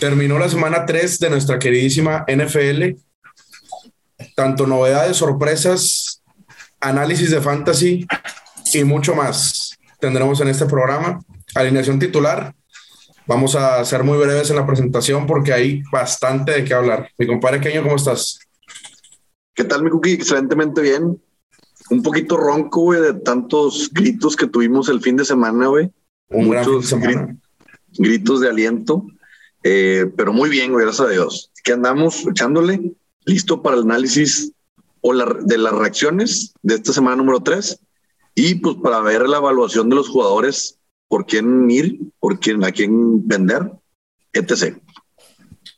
Terminó la semana 3 de nuestra queridísima NFL. Tanto novedades, sorpresas, análisis de fantasy y mucho más tendremos en este programa. Alineación titular. Vamos a ser muy breves en la presentación porque hay bastante de qué hablar. Mi compadre Keño, ¿cómo estás? ¿Qué tal, mi cookie? Excelentemente bien. Un poquito ronco, güey, de tantos gritos que tuvimos el fin de semana, güey. Un gran fin de semana. gritos de aliento. Eh, pero muy bien, gracias a Dios. Que andamos echándole, listo para el análisis o de las reacciones de esta semana número 3 y pues para ver la evaluación de los jugadores, por quién ir, por quién, a quién vender, etc.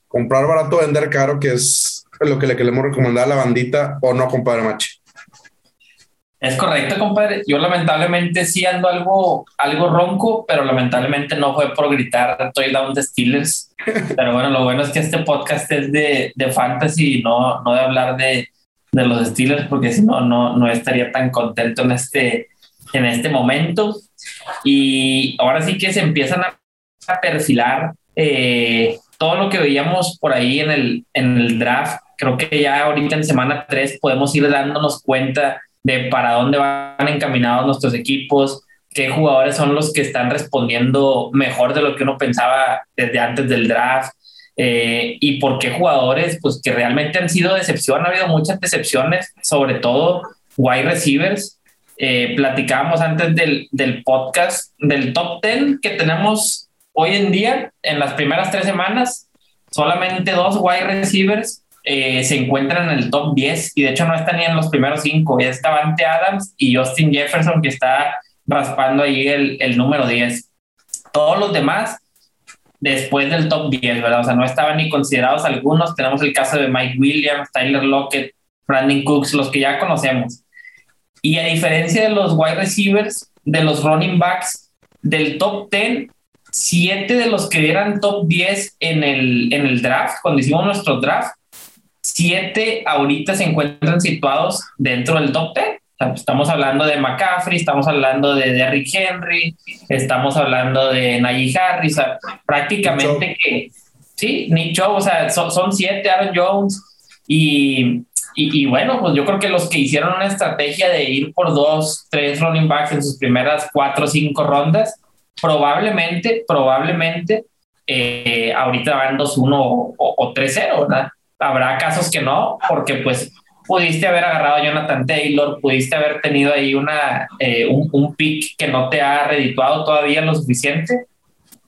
Comprar barato, vender caro, que es lo que le queremos recomendar a la bandita o no, compadre Machi. Es correcto, compadre. Yo lamentablemente sí ando algo, algo ronco, pero lamentablemente no fue por gritar down de Steelers. Pero bueno, lo bueno es que este podcast es de, de fantasy, no, no de hablar de, de los Steelers, porque si no, no estaría tan contento en este, en este momento. Y ahora sí que se empiezan a, perfilar eh, todo lo que veíamos por ahí en el, en el draft. Creo que ya ahorita en semana 3 podemos ir dándonos cuenta de para dónde van encaminados nuestros equipos, qué jugadores son los que están respondiendo mejor de lo que uno pensaba desde antes del draft. Eh, y por qué jugadores, pues que realmente han sido decepción, ha habido muchas decepciones, sobre todo wide receivers. Eh, platicábamos antes del, del, podcast del top 10 que tenemos hoy en día, en las primeras tres semanas, solamente dos wide receivers eh, se encuentran en el top 10 y de hecho no están ni en los primeros cinco. Ya está Ante Adams y Justin Jefferson que está raspando ahí el, el número 10. Todos los demás después del top 10, ¿verdad? O sea, no estaban ni considerados algunos. Tenemos el caso de Mike Williams, Tyler Lockett, Brandon Cooks, los que ya conocemos. Y a diferencia de los wide receivers, de los running backs del top 10, siete de los que eran top 10 en el, en el draft, cuando hicimos nuestro draft, siete ahorita se encuentran situados dentro del top 10. Estamos hablando de McCaffrey, estamos hablando de Derrick Henry, estamos hablando de Najee Harris, prácticamente que, sí, Nick Chubb, o sea, son, siete, Aaron Jones, y, y, bueno, pues yo creo que los que hicieron una estrategia de ir por dos, tres running backs en sus primeras cuatro o cinco rondas, probablemente, probablemente, eh, ahorita van 2-1 o, o 3-0, ¿verdad? Habrá casos que no, porque pues pudiste haber agarrado a Jonathan Taylor, pudiste haber tenido ahí una, eh, un, pick que no te ha redituado todavía lo suficiente,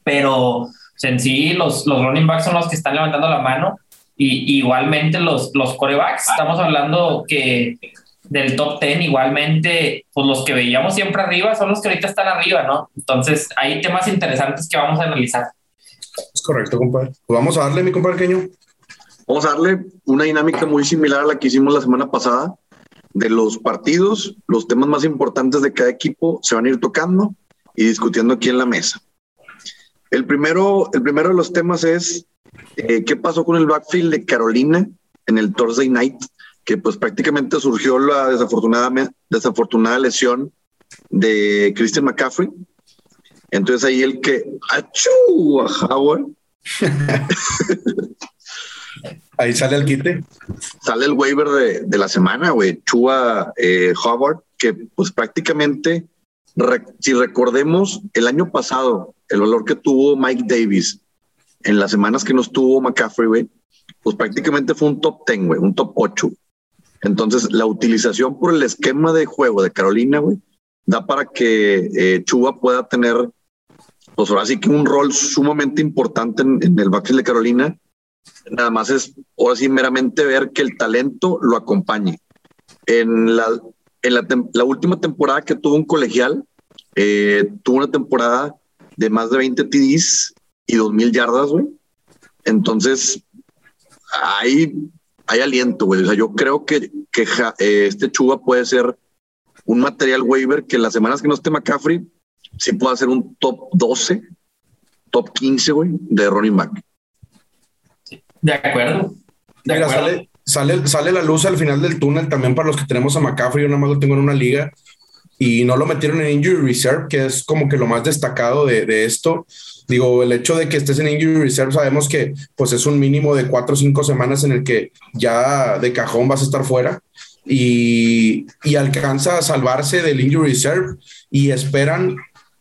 pero pues, en sí los, los running backs son los que están levantando la mano y igualmente los, los corebacks, estamos hablando que del top 10 igualmente, pues los que veíamos siempre arriba son los que ahorita están arriba, ¿no? Entonces hay temas interesantes que vamos a analizar. Es correcto, compadre. Pues vamos a darle, mi compadre Queño. Vamos a darle una dinámica muy similar a la que hicimos la semana pasada de los partidos, los temas más importantes de cada equipo se van a ir tocando y discutiendo aquí en la mesa. El primero, el primero de los temas es eh, qué pasó con el backfield de Carolina en el Thursday Night, que pues prácticamente surgió la desafortunada, desafortunada lesión de Christian McCaffrey. Entonces ahí el que ¡achú! a Howard Ahí sale el quite. Sale el waiver de, la semana, güey. Chua eh, que pues prácticamente, si recordemos el año pasado, el valor que tuvo Mike Davis en las semanas que nos tuvo McCaffrey, güey, pues prácticamente fue un top 10, güey, un top 8. Entonces, la utilización por el esquema de juego de Carolina, güey, da para que eh, Chuba pueda tener, pues ahora sí que un rol sumamente importante en, en el backfield de Carolina Nada más es, ahora sí, meramente ver que el talento lo acompañe. En la, en la, última temporada que tuvo un colegial, eh, tuvo una temporada de más de 20 TDs y 2000 yardas, güey. Entonces, hay, hay aliento, güey. O sea, yo creo que, que eh, este Chuba puede ser un material waiver que las semanas que no esté McCaffrey, sí pueda ser un top 12, top 15, güey, de running back. De acuerdo. Sale, sale, sale, la luz al final del túnel también para los que tenemos a McCaffrey. Yo nada más lo tengo en una liga. y no lo metieron en injury reserve, que es como que lo más destacado de, de esto. Digo, el hecho de que estés en injury reserve, sabemos que pues es un mínimo de cuatro o cinco semanas en el que ya de cajón vas a estar fuera y, y alcanza a salvarse del injury reserve y esperan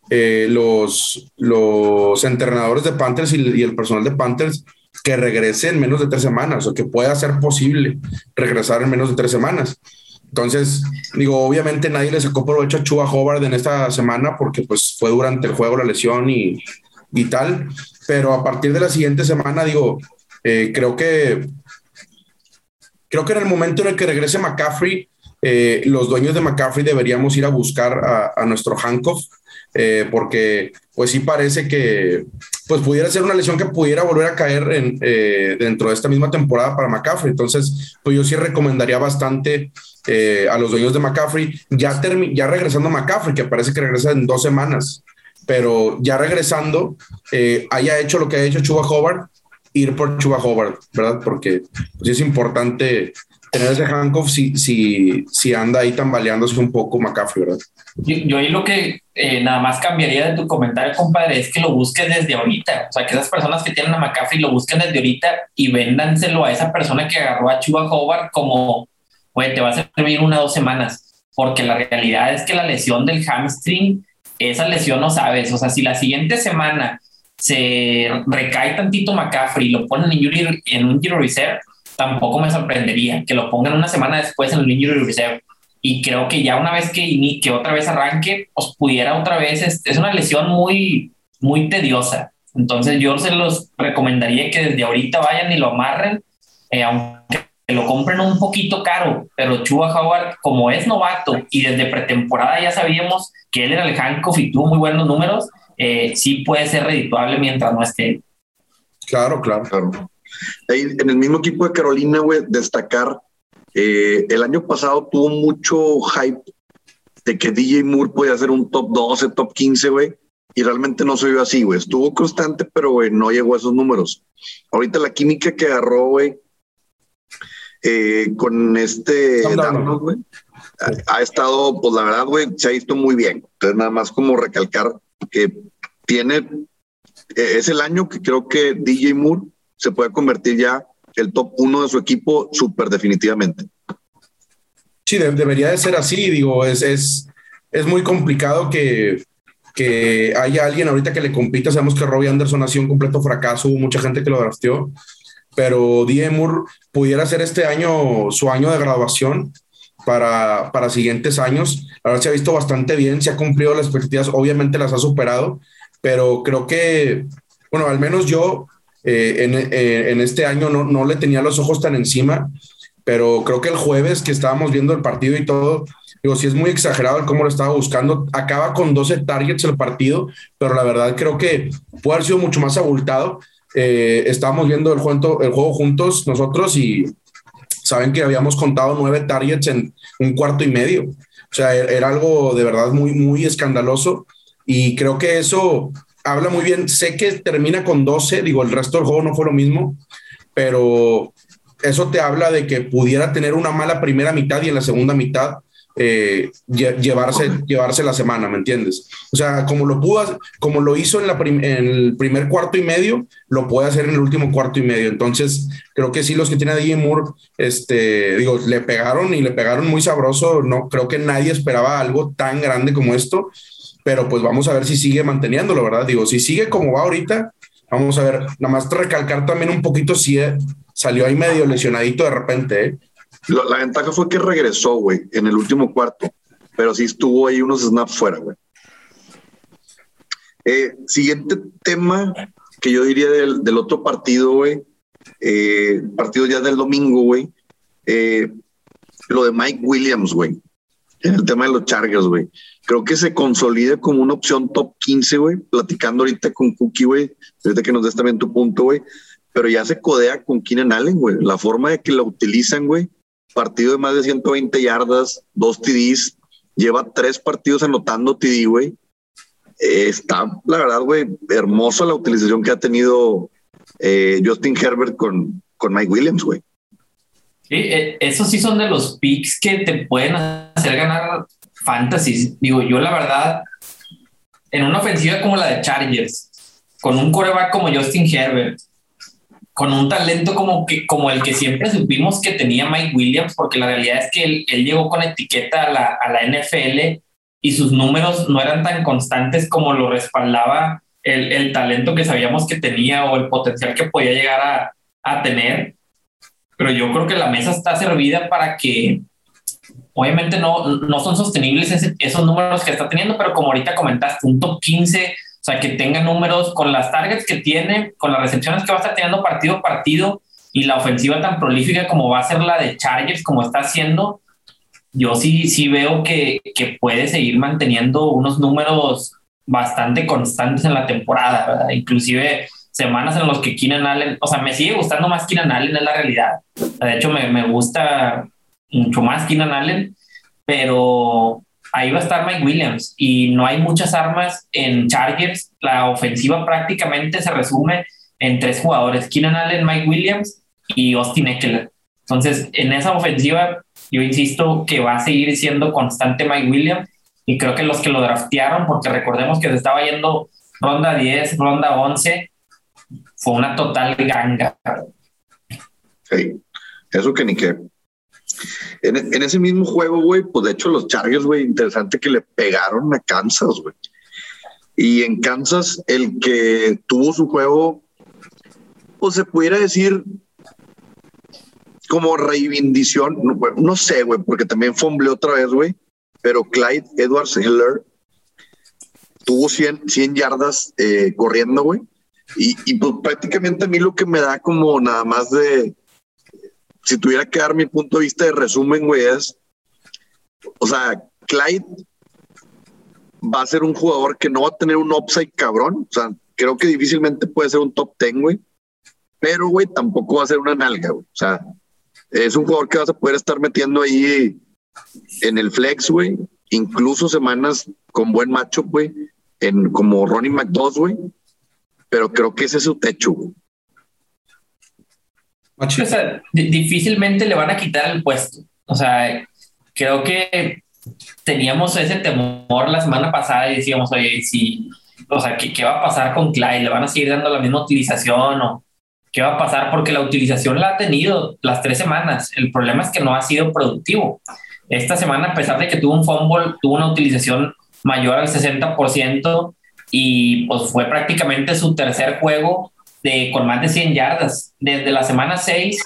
eh, los, los entrenadores de Panthers y, y, el personal de Panthers que regrese en menos de tres semanas o que pueda ser posible regresar en menos de tres semanas. Entonces, digo, obviamente nadie le sacó provecho a Chuba Hobart en esta semana porque pues fue durante el juego la lesión y, y tal, pero a partir de la siguiente semana, digo, eh, creo que creo que en el momento en el que regrese McCaffrey, eh, los dueños de McCaffrey deberíamos ir a buscar a, a nuestro Hancock, eh, porque pues sí parece que pues pudiera ser una lesión que pudiera volver a caer en, eh, dentro de esta misma temporada para McCaffrey. Entonces, pues yo sí recomendaría bastante eh, a los dueños de McCaffrey, ya, ya regresando a McCaffrey, que parece que regresa en dos semanas, pero ya regresando, eh, haya hecho lo que ha hecho Chuba Hobart, ir por Chuba Hobart, ¿verdad? Porque pues, es importante tener ese handcuff si, si, si anda ahí tambaleándose un poco McCaffrey, ¿verdad? Yo, yo ahí lo que eh, nada más cambiaría de tu comentario, compadre, es que lo busques desde ahorita. O sea, que esas personas que tienen a McCaffrey lo busquen desde ahorita y véndanselo a esa persona que agarró a Chuba Hobart como, güey, te va a servir una o dos semanas. Porque la realidad es que la lesión del hamstring, esa lesión no sabes. O sea, si la siguiente semana se recae tantito McCaffrey y lo ponen en, en un injury reserve, tampoco me sorprendería que lo pongan una semana después en el injury reserve. Y creo que ya una vez que, que otra vez arranque, pues pudiera otra vez, es, es una lesión muy, muy tediosa. Entonces yo se los recomendaría que desde ahorita vayan y lo amarren, eh, aunque lo compren un poquito caro, pero Chuba Howard, como es novato y desde pretemporada ya sabíamos que él era el handcuff y tuvo muy buenos números, eh, sí puede ser redituable mientras no esté. Claro, claro. claro. Ahí, en el mismo equipo de Carolina, güey, destacar, eh, el año pasado tuvo mucho hype de que DJ Moore podía ser un top 12, top 15, güey, y realmente no se vio así, güey. Estuvo constante, pero, güey, no llegó a esos números. Ahorita la química que agarró, güey, eh, con este Darnold, güey, ha, ha estado, pues la verdad, güey, se ha visto muy bien. Entonces, nada más como recalcar que tiene, eh, es el año que creo que DJ Moore se puede convertir ya el top uno de su equipo súper definitivamente. Sí, de, debería de ser así, digo, es, es, es muy complicado que, que haya alguien ahorita que le compita. Sabemos que Robbie Anderson ha sido un completo fracaso, hubo mucha gente que lo drafteó, pero Moore pudiera ser este año su año de graduación para, para siguientes años. Verdad se ha visto bastante bien, se ha cumplido las expectativas, obviamente las ha superado, pero creo que, bueno, al menos yo eh, en, eh, en, este año no, no, le tenía los ojos tan encima, pero creo que el jueves que estábamos viendo el partido y todo, digo, sí es muy exagerado el cómo lo estaba buscando. Acaba con 12 targets el partido, pero la verdad creo que puede haber sido mucho más abultado. Eh, estábamos viendo el juego, el juego juntos nosotros y saben que habíamos contado nueve targets en un cuarto y medio. O sea, era algo de verdad muy, muy escandaloso y creo que eso habla muy bien. Sé que termina con 12, digo, el resto del juego no fue lo mismo, pero eso te habla de que pudiera tener una mala primera mitad y en la segunda mitad eh, llevarse, llevarse la semana, ¿me entiendes? O sea, como lo pudo, como lo hizo en, la en el primer cuarto y medio, lo puede hacer en el último cuarto y medio. Entonces, creo que sí, los que tiene a DJ Moore, este, digo, le pegaron y le pegaron muy sabroso. No, creo que nadie esperaba algo tan grande como esto pero pues vamos a ver si sigue manteniéndolo, ¿verdad? Digo, si sigue como va ahorita, vamos a ver, nada más recalcar también un poquito si eh, salió ahí medio lesionadito de repente, ¿eh? La, ventaja fue que regresó, güey, en el último cuarto, pero sí estuvo ahí unos snaps fuera, güey. Eh, siguiente tema que yo diría del, otro partido, güey, eh, partido ya del domingo, güey, lo de Mike Williams, güey, en el tema de los Chargers, güey. Creo que se consolida como una opción top 15, güey, platicando ahorita con Cookie, güey, ahorita que nos des también tu punto, güey, pero ya se codea con Keenan Allen, güey, la forma de que la utilizan, güey, partido de más de 120 yardas, dos TDs, lleva tres partidos anotando TD, güey, está, la verdad, güey, hermosa la utilización que ha tenido eh, Justin Herbert con, con Mike Williams, güey. Eh, esos sí son de los picks que te pueden hacer ganar fantasy. Digo, yo la verdad, en una ofensiva como la de Chargers, con un coreback como Justin Herbert, con un talento como, que, como el que siempre supimos que tenía Mike Williams, porque la realidad es que él, llegó con etiqueta a la, a la, NFL y sus números no eran tan constantes como lo respaldaba el, el talento que sabíamos que tenía o el potencial que podía llegar a, a tener. Pero yo creo que la mesa está servida para que, obviamente no, no son sostenibles esos números que está teniendo, pero como ahorita comentaste, un top 15 o sea, que tenga números con las targets que tiene, con las recepciones que va a estar teniendo partido a partido y la ofensiva tan prolífica como va a ser la de Chargers, como está haciendo, yo sí, sí veo que, que puede seguir manteniendo unos números bastante constantes en la temporada, ¿verdad? Inclusive semanas en los que Keenan Allen, o sea, me sigue gustando más Keenan Allen en la realidad. De hecho, me, me gusta mucho más Keenan Allen, pero ahí va a estar Mike Williams y no hay muchas armas en Chargers. La ofensiva prácticamente se resume en tres jugadores, Keenan Allen, Mike Williams y Austin Eckler. Entonces, en esa ofensiva, yo insisto que va a seguir siendo constante Mike Williams y creo que los que lo draftearon, porque recordemos que se estaba yendo ronda 10, ronda 11, fue una total ganga. Sí, eso que ni qué. En, ese mismo juego, güey, pues de hecho los Chargers, güey, interesante que le pegaron a Kansas, güey. Y en Kansas, el que tuvo su juego, pues se pudiera decir como reivindición, no, sé, güey, porque también fumble otra vez, güey, pero Clyde Edwards Hiller tuvo 100, 100 yardas eh, corriendo, güey. Y, pues prácticamente a mí lo que me da como nada más de, si tuviera que dar mi punto de vista de resumen, güey, es, o sea, Clyde va a ser un jugador que no va a tener un upside cabrón, o sea, creo que difícilmente puede ser un top 10, güey, pero, güey, tampoco va a ser una nalga, güey, o sea, es un jugador que vas a poder estar metiendo ahí en el flex, güey, incluso semanas con buen macho, güey, en como Ronnie McDoss, güey, pero creo que ese es su techo. O sea, difícilmente le van a quitar el puesto. O sea, creo que teníamos ese temor la semana pasada y decíamos, oye, si, o sea, ¿qué, ¿qué, va a pasar con Clyde? ¿Le van a seguir dando la misma utilización o qué va a pasar? Porque la utilización la ha tenido las tres semanas. El problema es que no ha sido productivo. Esta semana, a pesar de que tuvo un fumble, tuvo una utilización mayor al 60% y pues fue prácticamente su tercer juego de, con más de 100 yardas. Desde la semana 6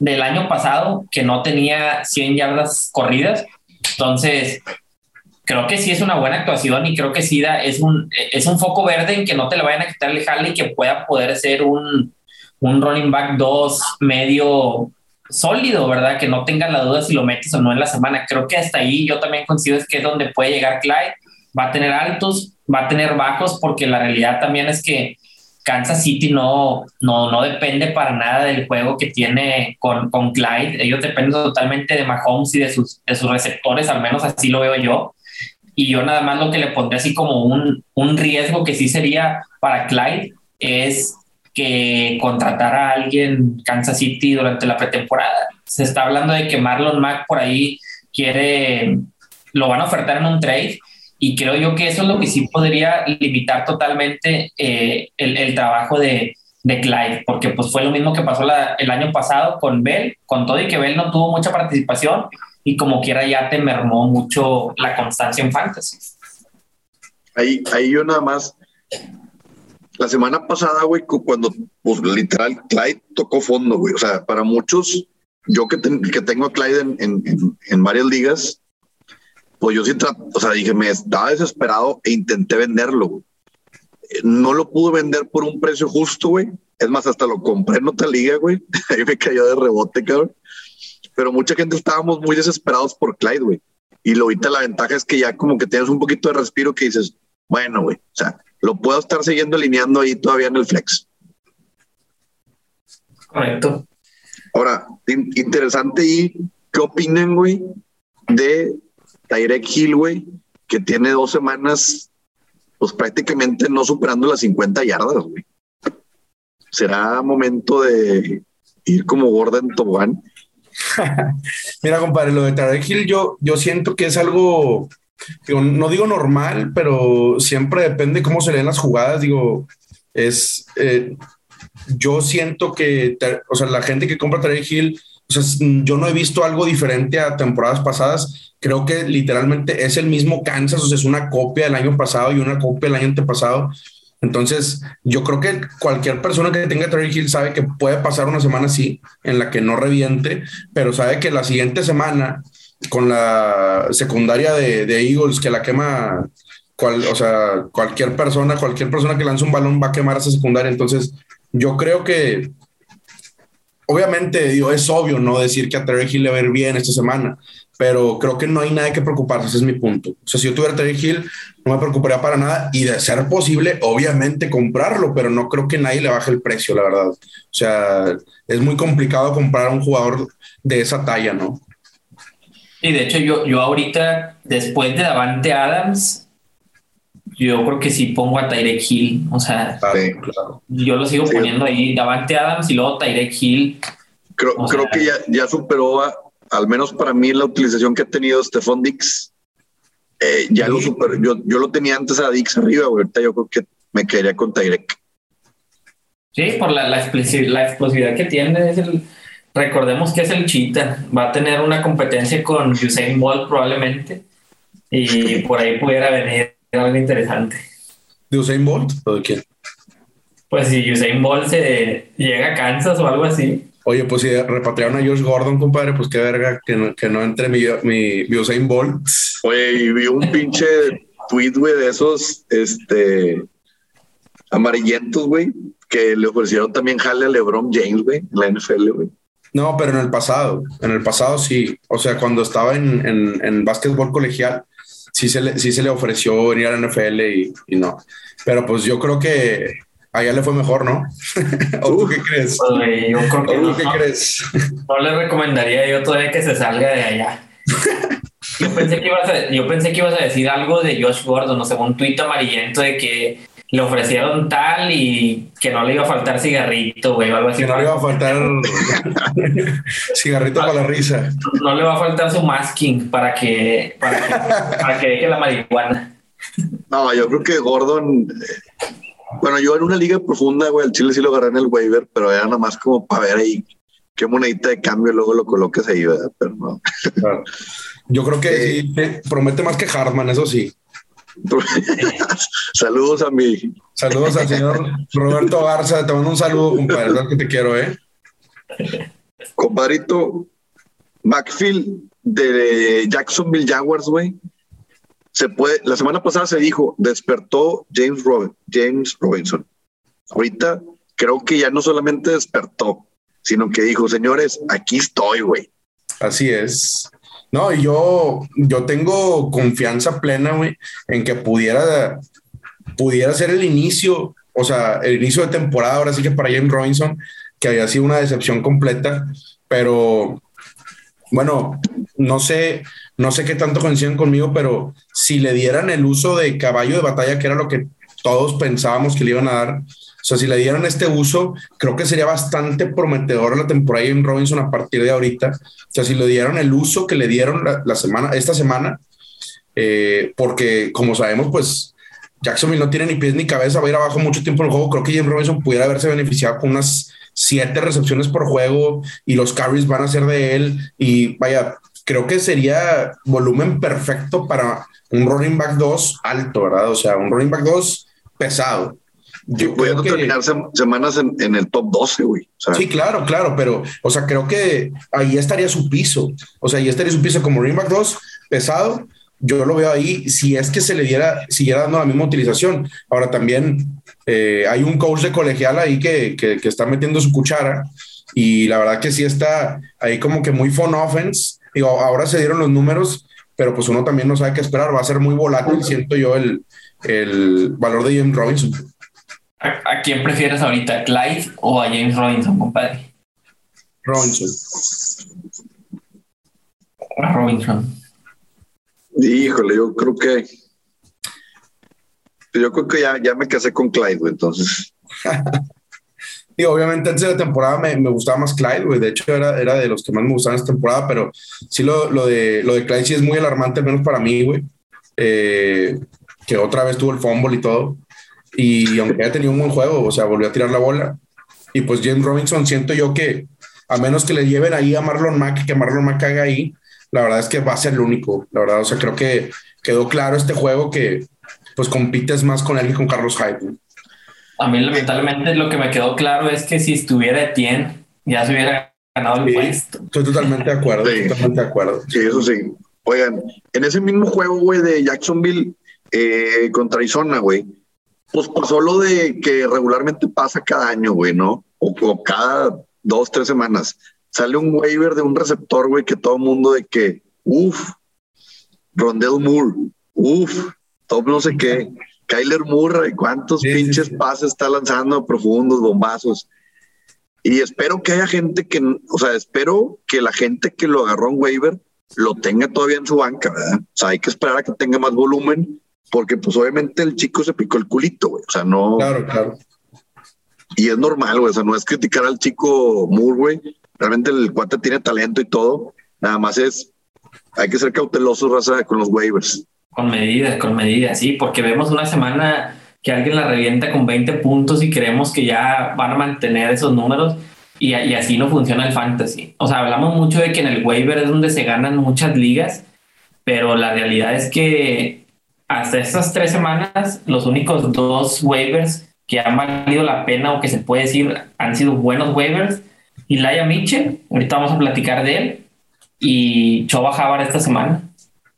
del año pasado, que no tenía 100 yardas corridas. Entonces, creo que sí es una buena actuación y creo que sí da, es, un, es un foco verde en que no te le vayan a quitar el jale y que pueda poder ser un, un running back 2 medio sólido, ¿verdad? Que no tengan la duda si lo metes o no en la semana. Creo que hasta ahí yo también considero que es donde puede llegar Clyde. Va a tener altos, va a tener bajos, porque la realidad también es que Kansas City no, no, no depende para nada del juego que tiene con, con Clyde. Ellos dependen totalmente de Mahomes y de sus, de sus receptores, al menos así lo veo yo. Y yo nada más lo que le pondré así como un, un riesgo que sí sería para Clyde es que contratara a alguien Kansas City durante la pretemporada. Se está hablando de que Marlon Mack por ahí quiere, lo van a ofertar en un trade y creo yo que eso es lo que sí podría limitar totalmente eh, el, el, trabajo de, de, Clyde, porque pues fue lo mismo que pasó la, el año pasado con Bell, con todo y que Bell no tuvo mucha participación y como quiera ya te mermó mucho la constancia en fantasy. Ahí, ahí yo nada más, la semana pasada, güey, cuando pues, literal Clyde tocó fondo, güey, o sea, para muchos, yo que, que tengo a Clyde en, en, en varias ligas, pues yo sí, o sea, dije, me estaba desesperado e intenté venderlo. No lo pude vender por un precio justo, güey. Es más, hasta lo compré en otra liga, güey. Ahí me cayó de rebote, cabrón. Pero mucha gente estábamos muy desesperados por Clyde, güey. Y lo ahorita la ventaja es que ya como que tienes un poquito de respiro que dices, bueno, güey, o sea, lo puedo estar siguiendo alineando ahí todavía en el flex. Correcto. Ahora, interesante y qué opinan, güey, de Tyrek Hill, güey, que tiene dos semanas, pues prácticamente no superando las 50 yardas, güey. ¿Será momento de ir como Gordon Tobogán? Mira, compadre, lo de Tarek Hill, yo, yo siento que es algo, no digo normal, pero siempre depende cómo se leen las jugadas. Digo, es, eh, yo siento que, o sea, la gente que compra Tarek Hill, o sea, yo no he visto algo diferente a temporadas pasadas. Creo que literalmente es el mismo Kansas, o sea, es una copia del año pasado y una copia del año antepasado. Entonces, yo creo que cualquier persona que tenga Terry Hill sabe que puede pasar una semana así, en la que no reviente, pero sabe que la siguiente semana, con la secundaria de, Eagles que la quema, cual, o sea, cualquier persona, cualquier persona que lance un balón va a quemar esa secundaria. Entonces, yo creo que, obviamente, digo, es obvio no decir que a Terry Hill le va a ir bien esta semana, pero creo que no hay nada que preocuparse, ese es mi punto. O sea, si yo tuviera Terry Hill, no me preocuparía para nada y de ser posible, obviamente comprarlo, pero no creo que nadie le baje el precio, la verdad. O sea, es muy complicado comprar a un jugador de esa talla, ¿no? Y de hecho, yo, yo ahorita, después de Davante Adams, yo creo que sí pongo a Tyrek Hill. O sea, yo lo sigo poniendo ahí, Davante Adams y luego Tyrek Hill. Creo, creo que ya, ya superó a, al menos para mí, la utilización que ha tenido Stephon Dix, eh, ya lo super, yo, yo lo tenía antes a Dix arriba, ahorita yo creo que me quedaría con Tyrek. Sí, por la, la, explosividad que tiene, es el, recordemos que es el Cheetah, va a tener una competencia con Usain Bolt probablemente, y por ahí pudiera venir algo interesante. ¿De Usain Bolt o de quién? Pues si Usain Bolt se llega a Kansas o algo así. Oye, pues si repatriaron a Josh Gordon, compadre, pues qué verga que no, que no entre mi, mi, Usain Bolt. Oye, y vi un pinche tweet, güey, de esos, este, amarillentos, güey, que le ofrecieron también jale a LeBron James, güey, en la NFL, güey. No, pero en el pasado, en el pasado sí. O sea, cuando estaba en, en, en básquetbol colegial, sí se le, sí se le ofreció venir a la NFL y, y no. Pero pues yo creo que allá le fue mejor, ¿no? ¿O tú qué crees? Pues, yo creo que no, qué crees? No le recomendaría yo todavía que se salga de allá. Yo pensé que ibas a, yo pensé que ibas a decir algo de Josh Gordon, no sé, un tuit amarillento de que le ofrecieron tal y que no le iba a faltar cigarrito, güey, o algo así. Que no le iba a faltar cigarrito para la risa. No le va a faltar su masking para que, para que, para que deje la marihuana. No, yo creo que Gordon bueno, yo en una liga profunda, güey, el Chile sí lo agarré en el waiver, pero era nada más como para ver ahí qué monedita de cambio luego lo coloques ahí, ¿verdad? Pero no. Yo creo que sí, promete más que Hartman, eso sí. Saludos a mi. Saludos al señor Roberto Garza. Te mando un saludo, compadre. que te quiero, ¿eh? Compadrito, Macfield de Jacksonville Jaguars, güey, se puede, la semana pasada se dijo, despertó James, James Robinson. Ahorita creo que ya no solamente despertó, sino que dijo, señores, aquí estoy, güey. Así es. No, yo, yo tengo confianza plena, güey, en que pudiera, pudiera ser el inicio, o sea, el inicio de temporada, ahora sí que para James Robinson, que había sido una decepción completa, pero bueno, no sé, no sé qué tanto coinciden conmigo, pero si le dieran el uso de caballo de batalla, que era lo que todos pensábamos que le iban a dar, o sea, si le dieran este uso, creo que sería bastante prometedor la temporada en Robinson a partir de ahorita. O sea, si le dieran el uso que le dieron la, semana, esta semana, eh, porque como sabemos, pues Jacksonville no tiene ni pies ni cabeza, va a ir abajo mucho tiempo en el juego. Creo que James Robinson pudiera haberse beneficiado con unas siete recepciones por juego y los carries van a ser de él. Y vaya, creo que sería volumen perfecto para un running back 2 alto, ¿verdad? O sea, un running back 2 pesado. Yo creo que terminar semanas en, el top 12, güey. sí, claro, claro, pero, o sea, creo que ahí estaría su piso. O sea, ahí estaría su piso como back 2 pesado. Yo lo veo ahí, si es que se le diera, siguiera dando la misma utilización. Ahora también eh, hay un coach de colegial ahí que, que, que está metiendo su cuchara y la verdad que sí está ahí como que muy fun offense Digo, ahora se dieron los números, pero pues uno también no sabe qué esperar. Va a ser muy volátil, siento yo, el, el valor de James Robinson. ¿A, quién prefieres ahorita, Clyde o a James Robinson, compadre? Robinson. A Robinson. Híjole, yo creo que. Yo creo que ya, ya me casé con Clyde, entonces. Y obviamente antes de la temporada me, me gustaba más Clyde, güey. De hecho, era, era de los que más me gustaban esta temporada, pero sí lo, lo, de, lo de Clyde sí es muy alarmante, al menos para mí, güey. Eh, que otra vez tuvo el fumble y todo. Y aunque haya tenido un buen juego, o sea, volvió a tirar la bola. Y pues James Robinson, siento yo que a menos que le lleven ahí a Marlon Mack, que Marlon Mack haga ahí, la verdad es que va a ser el único. La verdad, o sea, creo que quedó claro este juego que pues compites más con él que con Carlos Hyde. A mí, lamentablemente, lo que me quedó claro es que si estuviera Etienne, ya se hubiera ganado el puesto. Estoy totalmente de acuerdo, Sí. totalmente de acuerdo. Sí, eso sí. Oigan, en ese mismo juego, güey, de Jacksonville eh, contra Arizona, güey, pues pasó lo de que regularmente pasa cada año, güey, ¿no? O, o cada dos, tres semanas. Sale un waiver de un receptor, güey, que todo el mundo de que, uff, Rondell Moore, uff, todo no sé qué, Kyler Murray, cuántos Sí, sí, pinches sí. pases está lanzando profundos, bombazos. Y espero que haya gente que, o sea, espero que la gente que lo agarró en waiver lo tenga todavía en su banca, ¿verdad? O sea, hay que esperar a que tenga más volumen, porque pues obviamente el chico se picó el culito, güey. O sea, no, Claro, claro. y es normal, güey. O sea, no es criticar al chico Moore, güey. Realmente el cuate tiene talento y todo. Nada más es, hay que ser cautelosos, raza, con los waivers. Con medidas, con medidas, sí, porque vemos una semana que alguien la revienta con 20 puntos y creemos que ya van a mantener esos números y, y así no funciona el fantasy. O sea, hablamos mucho de que en el waiver es donde se ganan muchas ligas, pero la realidad es que hasta estas tres semanas los únicos dos waivers que han valido la pena o que se puede decir han sido buenos waivers, Elijah Mitchell, ahorita vamos a platicar de él, y Choba Javar esta semana.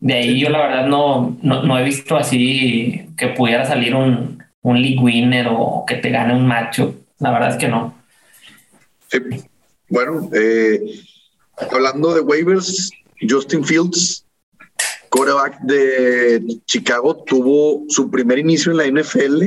De ahí yo la verdad no, no, no he visto así que pudiera salir un, un league winner o que te gane un macho. La verdad es que no. Sí. Bueno, eh, hablando de waivers, Justin Fields, quarterback de Chicago, tuvo su primer inicio en la NFL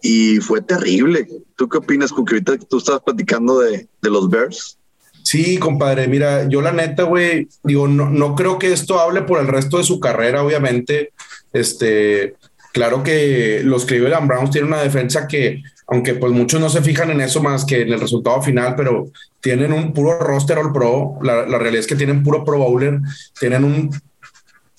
y fue terrible. ¿Tú qué opinas, Cuque? Ahorita tú estabas platicando de, de los Bears. Sí, compadre, mira, yo la neta, güey, digo, no, no creo que esto hable por el resto de su carrera, obviamente. Este, claro que los Cleveland Browns tienen una defensa que, aunque pues muchos no se fijan en eso más que en el resultado final, pero tienen un puro roster all pro. La, la realidad es que tienen puro pro bowler, tienen un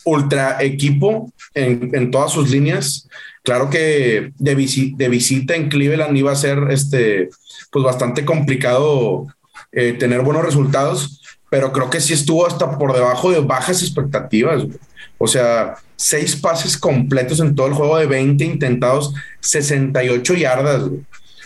ultra equipo en, en todas sus líneas. Claro que de, visi- de visita en Cleveland iba a ser este, pues bastante complicado eh, tener buenos resultados, pero creo que sí estuvo hasta por debajo de bajas expectativas. O sea, seis pases completos en todo el juego de 20 intentados, 68 yardas. güey.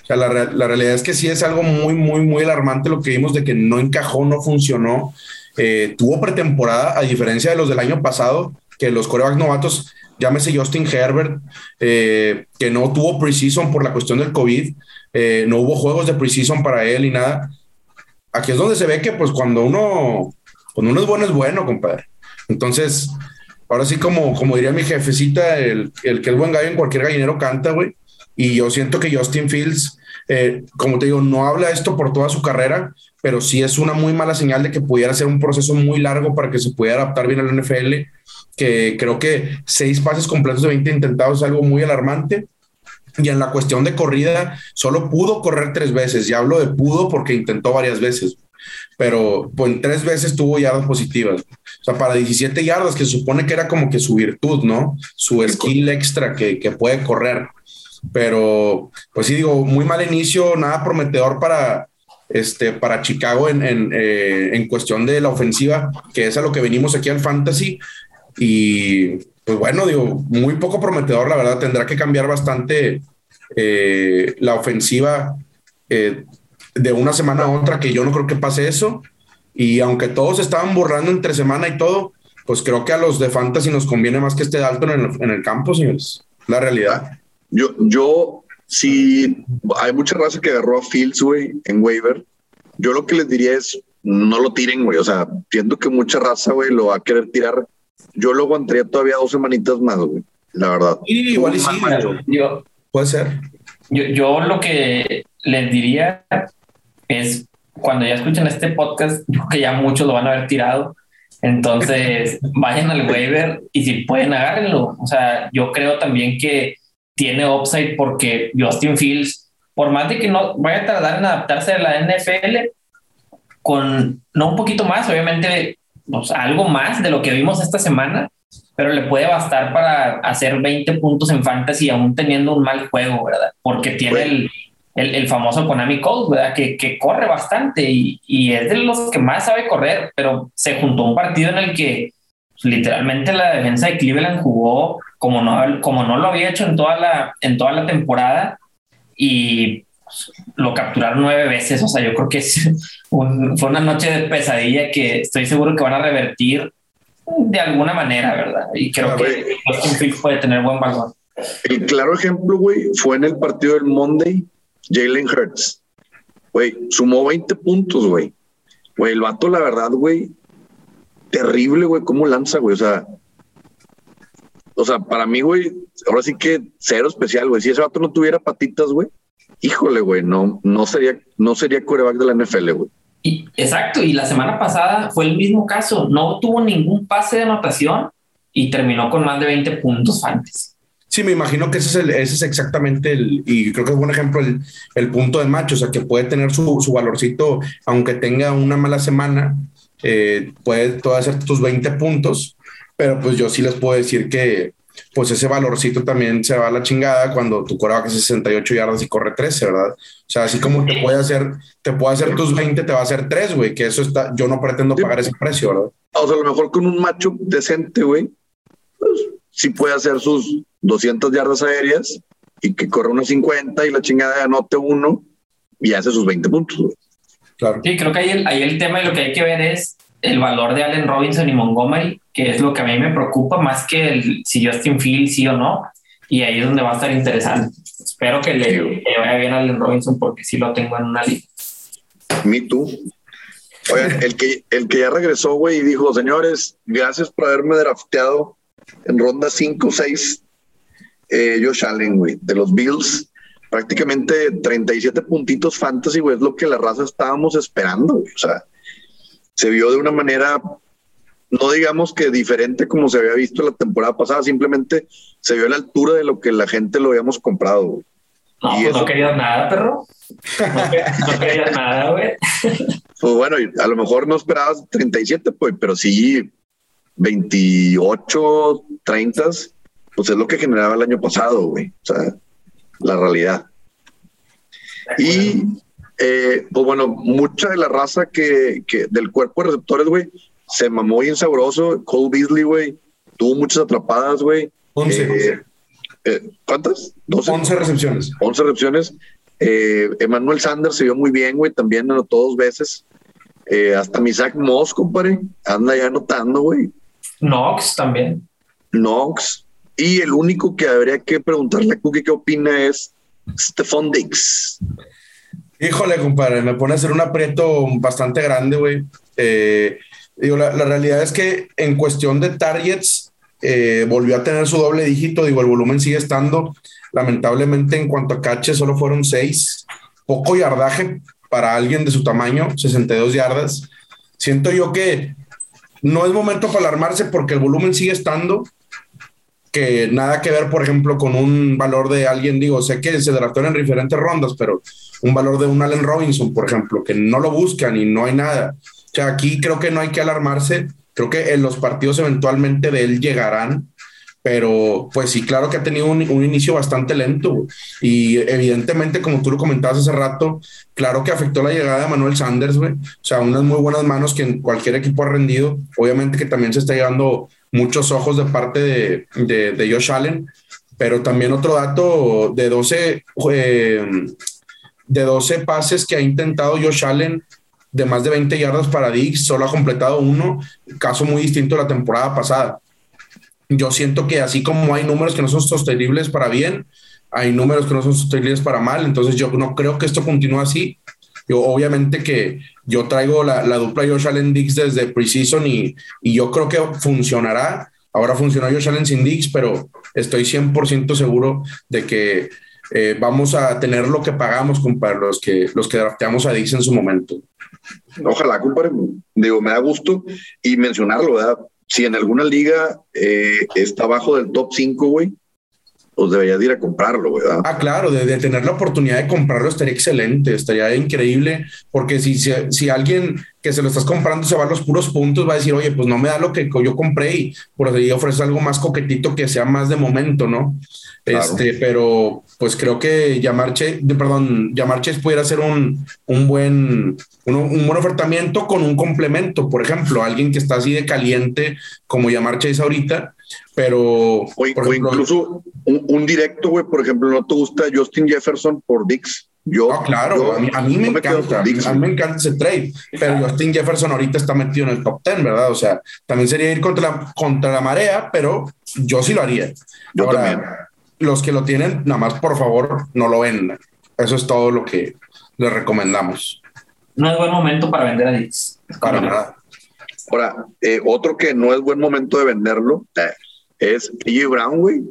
O la, la realidad es que sí es algo muy, muy, muy alarmante lo que vimos de que no encajó, no funcionó. Eh, tuvo pretemporada, a diferencia de los del año pasado, que los corebacks novatos, llámese Justin Herbert, eh, que no tuvo preseason por la cuestión del COVID, eh, no hubo juegos de preseason para él y nada. Aquí es donde se ve que, pues, cuando uno, cuando uno es bueno, es bueno, compadre. Entonces, ahora sí, como, como diría mi jefecita, el, el que es buen gallo en cualquier gallinero canta, güey. Y yo siento que Justin Fields, eh, como te digo, no habla esto por toda su carrera, pero sí es una muy mala señal de que pudiera ser un proceso muy largo para que se pudiera adaptar bien al NFL, que creo que seis pases completos de 20 intentados es algo muy alarmante. Y en la cuestión de corrida, solo pudo correr tres veces. Y hablo de pudo porque intentó varias veces, pero pues, en tres veces tuvo yardas positivas. O sea, para 17 yardas, que se supone que era como que su virtud, ¿no? Su skill extra que, que puede correr. Pero, pues sí, digo, muy mal inicio, nada prometedor para, este, para Chicago en, en, eh, en cuestión de la ofensiva, que es a lo que venimos aquí al Fantasy. Y pues bueno, digo, muy poco prometedor, la verdad, tendrá que cambiar bastante eh, la ofensiva eh, de una semana a otra, que yo no creo que pase eso. Y aunque todos estaban borrando entre semana y todo, pues creo que a los de Fantasy nos conviene más que esté Dalton en el, en el campo, señores. La realidad. Yo, yo, si hay mucha raza que agarró a Fields, güey, en waiver, yo lo que les diría es no lo tiren, güey. O sea, siento que mucha raza, güey, lo va a querer tirar. Yo lo aguantaría todavía dos semanitas más, güey. La verdad. Sí, igual y sí, Yo, puede ser. yo, yo lo que les diría es cuando ya escuchen este podcast, yo creo que ya muchos lo van a haber tirado. Entonces, vayan al waiver y si pueden, agárrenlo. O sea, yo creo también que tiene upside porque Justin Fields por más de que no vaya a tardar en adaptarse a la NFL, con no un poquito más, obviamente, pues, algo más de lo que vimos esta semana, pero le puede bastar para hacer 20 puntos en fantasy aún teniendo un mal juego, ¿verdad? Porque tiene el, el, el, famoso Konami Code, ¿verdad? Que, que corre bastante y, y, es de los que más sabe correr, pero se juntó un partido en el que literalmente la defensa de Cleveland jugó como no, como no lo había hecho en toda la, en toda la temporada y pues, lo capturaron nueve veces. O sea, yo creo que es un, fue una noche de pesadilla que estoy seguro que van a revertir de alguna manera, ¿verdad? Y creo ah, que Austin Fields puede tener buen valor. El claro ejemplo, güey, fue en el partido del Monday, Jalen Hurts. Güey, sumó 20 puntos, güey. Güey, el vato, la verdad, güey, terrible, güey, cómo lanza, güey. O sea, o sea, para mí, güey, ahora sí que cero especial, güey. Si ese vato no tuviera patitas, güey, híjole, güey, no, no sería, no sería coreback de la NFL, güey. Y, exacto, y la semana pasada fue el mismo caso, no tuvo ningún pase de anotación y terminó con más de 20 puntos antes. Sí, me imagino que ese es, el, ese es exactamente el, y creo que es un ejemplo, el, el punto de macho, o sea, que puede tener su, su valorcito, aunque tenga una mala semana, eh, puede todo hacer tus 20 puntos, pero pues yo sí les puedo decir que, pues ese valorcito también se va a la chingada cuando tu coreback es 68 yardas y corre 13, ¿verdad? O sea, así como te puede hacer, te puede hacer tus 20, te va a hacer 3, güey, que eso está, yo no pretendo pagar ese precio, ¿verdad? O sea, a lo mejor con un macho decente, güey, pues sí puede hacer sus 200 yardas aéreas y que corre unos 50 y la chingada anote uno y hace sus 20 puntos, güey. Claro. Sí, creo que ahí el, ahí el tema y lo que hay que ver es el valor de Allen Robinson y Montgomery, que es lo que a mí me preocupa más que el, si Justin Fields sí o no. Y ahí es donde va a estar interesante. Espero que le, vaya bien a Allen Robinson porque sí lo tengo en una liga. Me tú. Oigan, el que, el que ya regresó, güey, y dijo, señores, gracias por haberme drafteado en ronda 5 6. Eh, Josh Allen, güey, de los Bills. Prácticamente 37 puntitos fantasy, güey, es lo que la raza estábamos esperando, güey. O sea, se vio de una manera, no digamos que diferente como se había visto la temporada pasada, simplemente se vio a la altura de lo que la gente lo habíamos comprado. No, y no querías nada, perro. No, querías nada, güey. Pues bueno, a lo mejor no esperabas 37, pues, pero sí 28, 30, pues es lo que generaba el año pasado, güey. O sea, la realidad. Y eh, pues bueno, mucha de la raza que, que del cuerpo de receptores, güey, se mamó bien sabroso. Cole Beasley, güey, tuvo muchas atrapadas, güey. 11. Eh, eh, ¿Cuántas? 12. 11 recepciones. 11 recepciones. Emmanuel Sanders se vio muy bien, güey, también anotó dos veces. hasta mi Zach Moss, compadre, anda ya anotando, güey. Knox también. Knox. Y el único que habría que preguntarle a Cookie qué opina es Stephon Diggs. Híjole, compadre, me pone a hacer un aprieto bastante grande, güey. Eh, digo, la, realidad es que en cuestión de targets, eh, volvió a tener su doble dígito, digo, el volumen sigue estando. Lamentablemente, en cuanto a caches, solo fueron seis. Poco yardaje para alguien de su tamaño, 62 yardas. Siento yo que no es momento para alarmarse porque el volumen sigue estando, que nada que ver, por ejemplo, con un valor de alguien, digo, sé que se draftaron en diferentes rondas, pero un valor de un Allen Robinson, por ejemplo, que no lo buscan y no hay nada. O sea, aquí creo que no hay que alarmarse, creo que en los partidos eventualmente de él llegarán, pero pues sí, claro que ha tenido un, un, inicio bastante lento y evidentemente, como tú lo comentabas hace rato, claro que afectó la llegada de Manuel Sanders, güey. O sea, unas muy buenas manos que en cualquier equipo ha rendido. Obviamente que también se está llevando muchos ojos de parte de, de, Josh Allen, pero también otro dato de 12, eh, de 12 pases que ha intentado Josh Allen de más de 20 yardas para Diggs, solo ha completado uno, caso muy distinto a la temporada pasada. Yo siento que así como hay números que no son sostenibles para bien, hay números que no son sostenibles para mal, entonces yo no creo que esto continúe así. Yo obviamente que yo traigo la, la dupla Josh Allen Dix desde Precision y, y yo creo que funcionará. Ahora funcionó Josh Allen sin Dix, pero estoy 100% seguro de que eh, vamos a tener lo que pagamos, compadre, los que, los que drafteamos a Dix en su momento. Ojalá, compadre. Digo, me da gusto y mencionarlo, ¿verdad? Si en alguna liga eh, está abajo del top 5, güey, pues deberías ir a comprarlo, ¿verdad? Ah, claro, de, tener la oportunidad de comprarlo estaría excelente, estaría increíble, porque si, si, si, alguien que se lo estás comprando se va a los puros puntos, va a decir, oye, pues no me da lo que yo compré y por ahí ofrece algo más coquetito que sea más de momento, ¿no? Este, pero pues creo que Yamarche, perdón, Yamarche pudiera ser un, un buen, un, un, buen ofertamiento con un complemento, por ejemplo, alguien que está así de caliente como es ahorita, pero o, incluso un, directo, güey, por ejemplo, no te gusta Justin Jefferson por Dix. Yo, claro, a, mí, me, encanta, a mí me encanta ese trade, pero Justin Jefferson ahorita está metido en el top 10, ¿verdad? O sea, también sería ir contra la, contra la marea, pero yo sí lo haría. Yo también los que lo tienen, nada más por favor, no lo vendan. Eso es todo lo que les recomendamos. No es buen momento para vender a Dix. Para nada. Ahora, eh, otro que no es buen momento de venderlo eh, es AJ Brown, güey,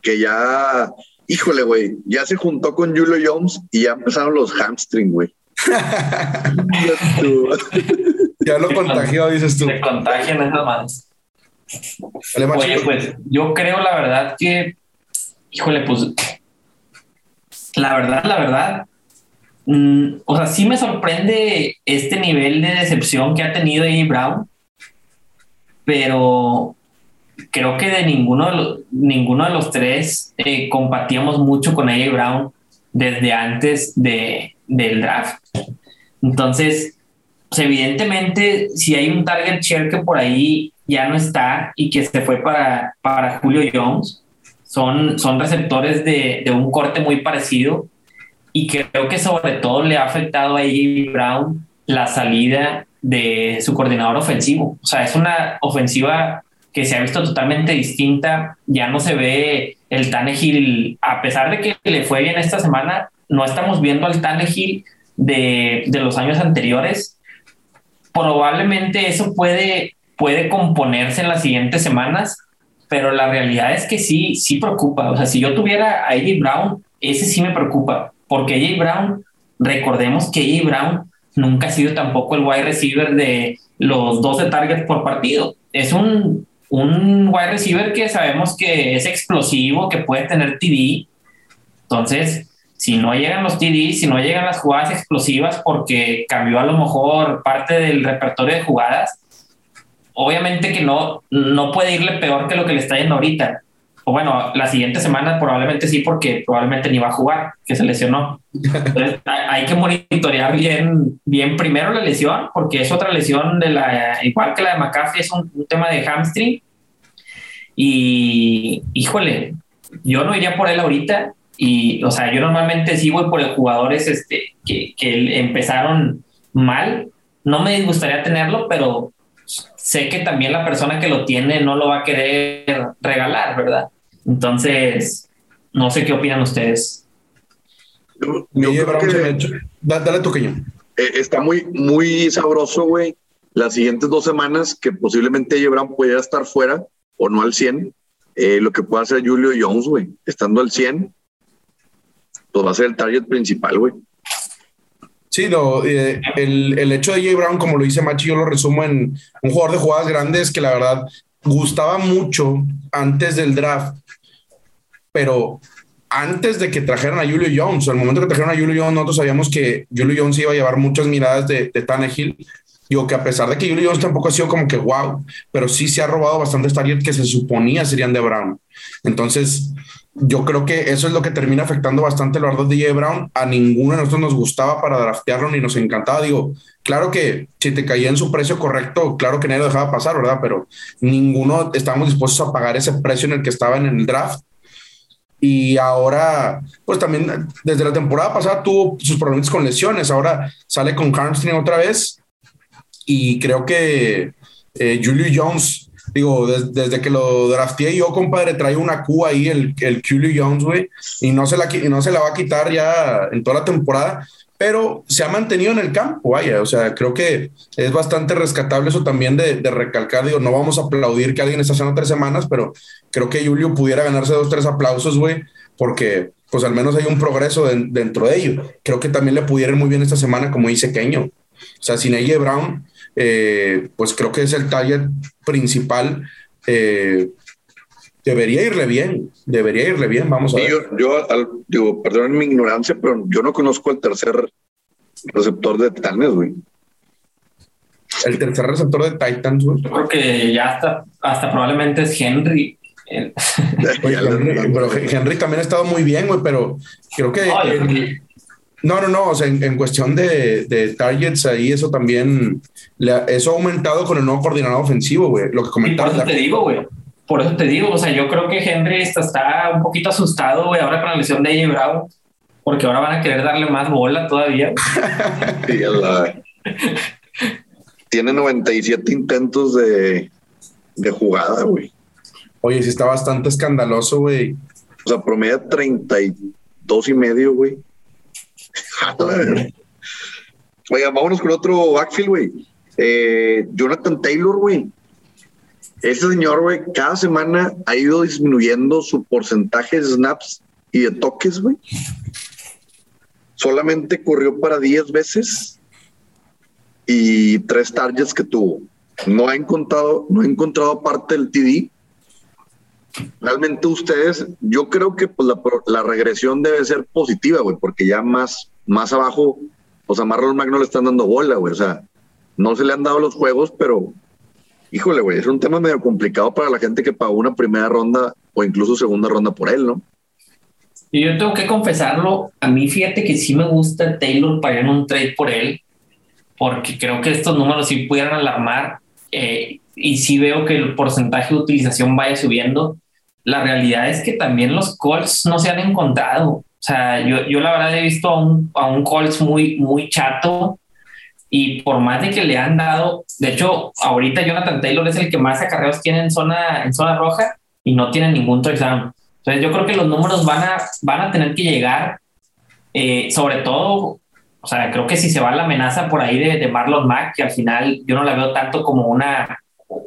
que ya, híjole, güey, ya se juntó con Julio Jones y ya empezaron los hamstring, güey. ya lo contagió, dices tú. Se contagian esas manos. Oye, pues yo creo la verdad que híjole, pues la verdad, la verdad, mm, o sea, sí me sorprende este nivel de decepción que ha tenido A. Brown, pero creo que de ninguno de los, ninguno de los tres eh, compartíamos mucho con A. Brown desde antes de, del draft. Entonces, pues evidentemente, si hay un target share que por ahí ya no está y que se fue para, para Julio Jones, son, son receptores de, de, un corte muy parecido y creo que sobre todo le ha afectado a AJ Brown la salida de su coordinador ofensivo. O sea, es una ofensiva que se ha visto totalmente distinta. Ya no se ve el Tannehill, a pesar de que le fue bien esta semana, no estamos viendo al Tannehill de, de los años anteriores. Probablemente eso puede, puede componerse en las siguientes semanas, pero la realidad es que sí, sí preocupa. O sea, si yo tuviera a AJ Brown, ese sí me preocupa, porque AJ Brown, recordemos que AJ Brown nunca ha sido tampoco el wide receiver de los 12 targets por partido. Es un, un wide receiver que sabemos que es explosivo, que puede tener TD. Entonces, si no llegan los TD, si no llegan las jugadas explosivas porque cambió a lo mejor parte del repertorio de jugadas, obviamente que no, no puede irle peor que lo que le está yendo ahorita. O bueno, la siguiente semana probablemente sí, porque probablemente ni va a jugar, que se lesionó. Entonces hay que monitorear bien, bien primero la lesión, porque es otra lesión de la, igual que la de McAfee, es un, tema de hamstring. Y híjole, yo no iría por él ahorita. Y, o sea, yo normalmente sí voy por los jugadores este, que, que empezaron mal. No me gustaría tenerlo, pero sé que también la persona que lo tiene no lo va a querer regalar, ¿verdad? Entonces, no sé qué opinan ustedes. dale tu eh, está muy, muy sabroso, güey. Las siguientes dos semanas que posiblemente Brown pudiera estar fuera o no al 100, eh, lo que pueda hacer Julio Jones, güey, estando al 100, pues va a ser el target principal, güey. Sí, no, eh, el, el, hecho de Jay Brown, como lo dice Machi, yo lo resumo en un jugador de jugadas grandes que la verdad gustaba mucho antes del draft, pero antes de que trajeran a Julio Jones, al momento que trajeron a Julio Jones, nosotros sabíamos que Julio Jones iba a llevar muchas miradas de, de Tannehill. Digo que a pesar de que Julio Jones tampoco ha sido como que wow, pero sí se ha robado bastantes targets que se suponía serían de Brown. Entonces, yo creo que eso es lo que termina afectando bastante los dos de J. Brown. A ninguno de nosotros nos gustaba para draftearlo ni nos encantaba. Digo, claro que si te caía en su precio correcto, claro que nadie lo dejaba pasar, ¿verdad? Pero ninguno estábamos dispuestos a pagar ese precio en el que estaba en el draft. Y ahora, pues también desde la temporada pasada tuvo sus problemas con lesiones. Ahora sale con hamstring otra vez. Y creo que eh, Julio Jones digo, desde que lo drafteé yo, compadre, trae una Q ahí, el, el Julio Jones, güey, y no, se la, no se la va a quitar ya en toda la temporada, pero se ha mantenido en el campo, vaya, o sea, creo que es bastante rescatable eso también de, de recalcar, digo, no vamos a aplaudir que alguien está haciendo tres semanas, pero creo que Julio pudiera ganarse dos, tres aplausos, güey, porque pues al menos hay un progreso dentro de ello. Creo que también le pudiera ir muy bien esta semana, como dice Keño. O sea, sin AJ Brown, eh, pues creo que es el taller principal. Eh, debería irle bien, debería irle bien, vamos a ver. Yo, yo digo, perdón mi ignorancia, pero yo no conozco el tercer receptor de Titanes, güey. El tercer receptor de Titans, güey. Yo creo que ya hasta, hasta probablemente es Henry. pero Henry también ha estado muy bien, güey, pero creo que... no, no, no, o sea, en, cuestión de, de, targets ahí, eso también, eso ha aumentado con el nuevo coordinador ofensivo, güey, lo que comentaba. Por eso te digo, güey, por eso te digo, o sea, yo creo que Henry está, está un poquito asustado, güey, ahora con la lesión de AJ Bravo, porque ahora van a querer darle más bola todavía. tiene 97 intentos de, de jugada, güey. Oye, sí está bastante escandaloso, güey. O sea, promedia 32 y medio, güey. Oiga, vámonos con otro backfield, güey. Eh, Jonathan Taylor, güey. Ese señor, güey, cada semana ha ido disminuyendo su porcentaje de snaps y de toques, güey. Solamente corrió para 10 veces y tres targets que tuvo. No ha encontrado, no ha encontrado parte del TD. Realmente ustedes, yo creo que pues, la, regresión debe ser positiva, güey, porque ya más, más abajo, pues a Marlon Mack no le están dando bola, güey. O sea, no se le han dado los juegos, pero híjole, güey, es un tema medio complicado para la gente que pagó una primera ronda o incluso segunda ronda por él, ¿no? Y yo tengo que confesarlo, a mí fíjate que sí me gusta Taylor en un trade por él, porque creo que estos números sí pudieran alarmar eh, y sí veo que el porcentaje de utilización vaya subiendo. La realidad es que también los Colts no se han encontrado. O sea, yo, yo la verdad he visto a un, a un Colts muy, muy chato y por más de que le han dado, de hecho, ahorita Jonathan Taylor es el que más acarreos tiene en zona, en zona roja y no tiene ningún touchdown. Entonces yo creo que los números van a, van a tener que llegar, eh, sobre todo o sea, creo que si se va la amenaza por ahí de, Marlon Mack, que al final yo no la veo tanto como una,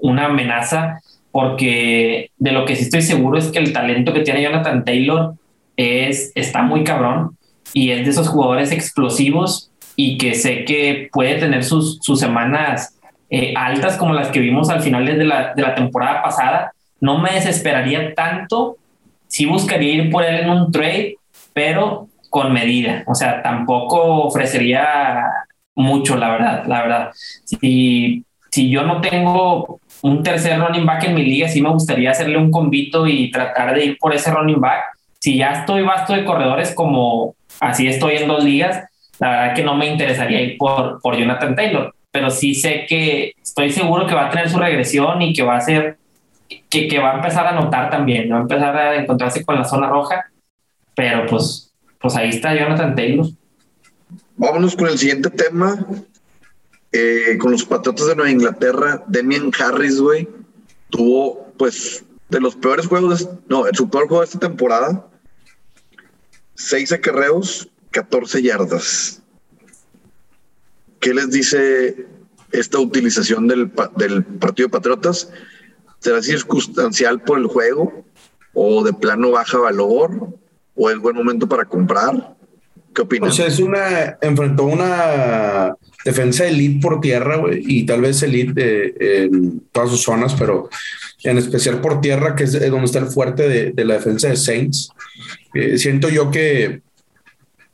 una amenaza, porque de lo que sí estoy seguro es que el talento que tiene Jonathan Taylor es, está muy cabrón y es de esos jugadores explosivos y que sé que puede tener sus, sus semanas eh, altas como las que vimos al final de la, de la temporada pasada. No me desesperaría tanto, sí buscaría ir por él en un trade, pero con medida. O sea, tampoco ofrecería mucho, la verdad, la verdad. Si, si yo no tengo un tercer running back en mi liga, sí me gustaría hacerle un convito y tratar de ir por ese running back. Si ya estoy vasto de corredores como así estoy en dos ligas, la verdad que no me interesaría ir por, por Jonathan Taylor, pero sí sé que estoy seguro que va a tener su regresión y que va a ser, que, que va a empezar a notar también, va a empezar a encontrarse con la zona roja, pero pues pues ahí está Jonathan Taylor. Vámonos con el siguiente tema. Eh, con los Patriotas de Nueva Inglaterra, Demian Harris, güey, tuvo, pues, de los peores juegos, no, el su peor juego de esta temporada, seis acarreos, 14 yardas. ¿Qué les dice esta utilización del, del partido de Patriotas? ¿Será circunstancial por el juego o de plano baja valor? o es buen momento para comprar? ¿Qué opinas? O sea, es una, enfrentó una defensa elite por tierra, güey, y tal vez elite en todas sus zonas, pero en especial por tierra, que es donde está el fuerte de, la defensa de Saints. Eh, siento yo que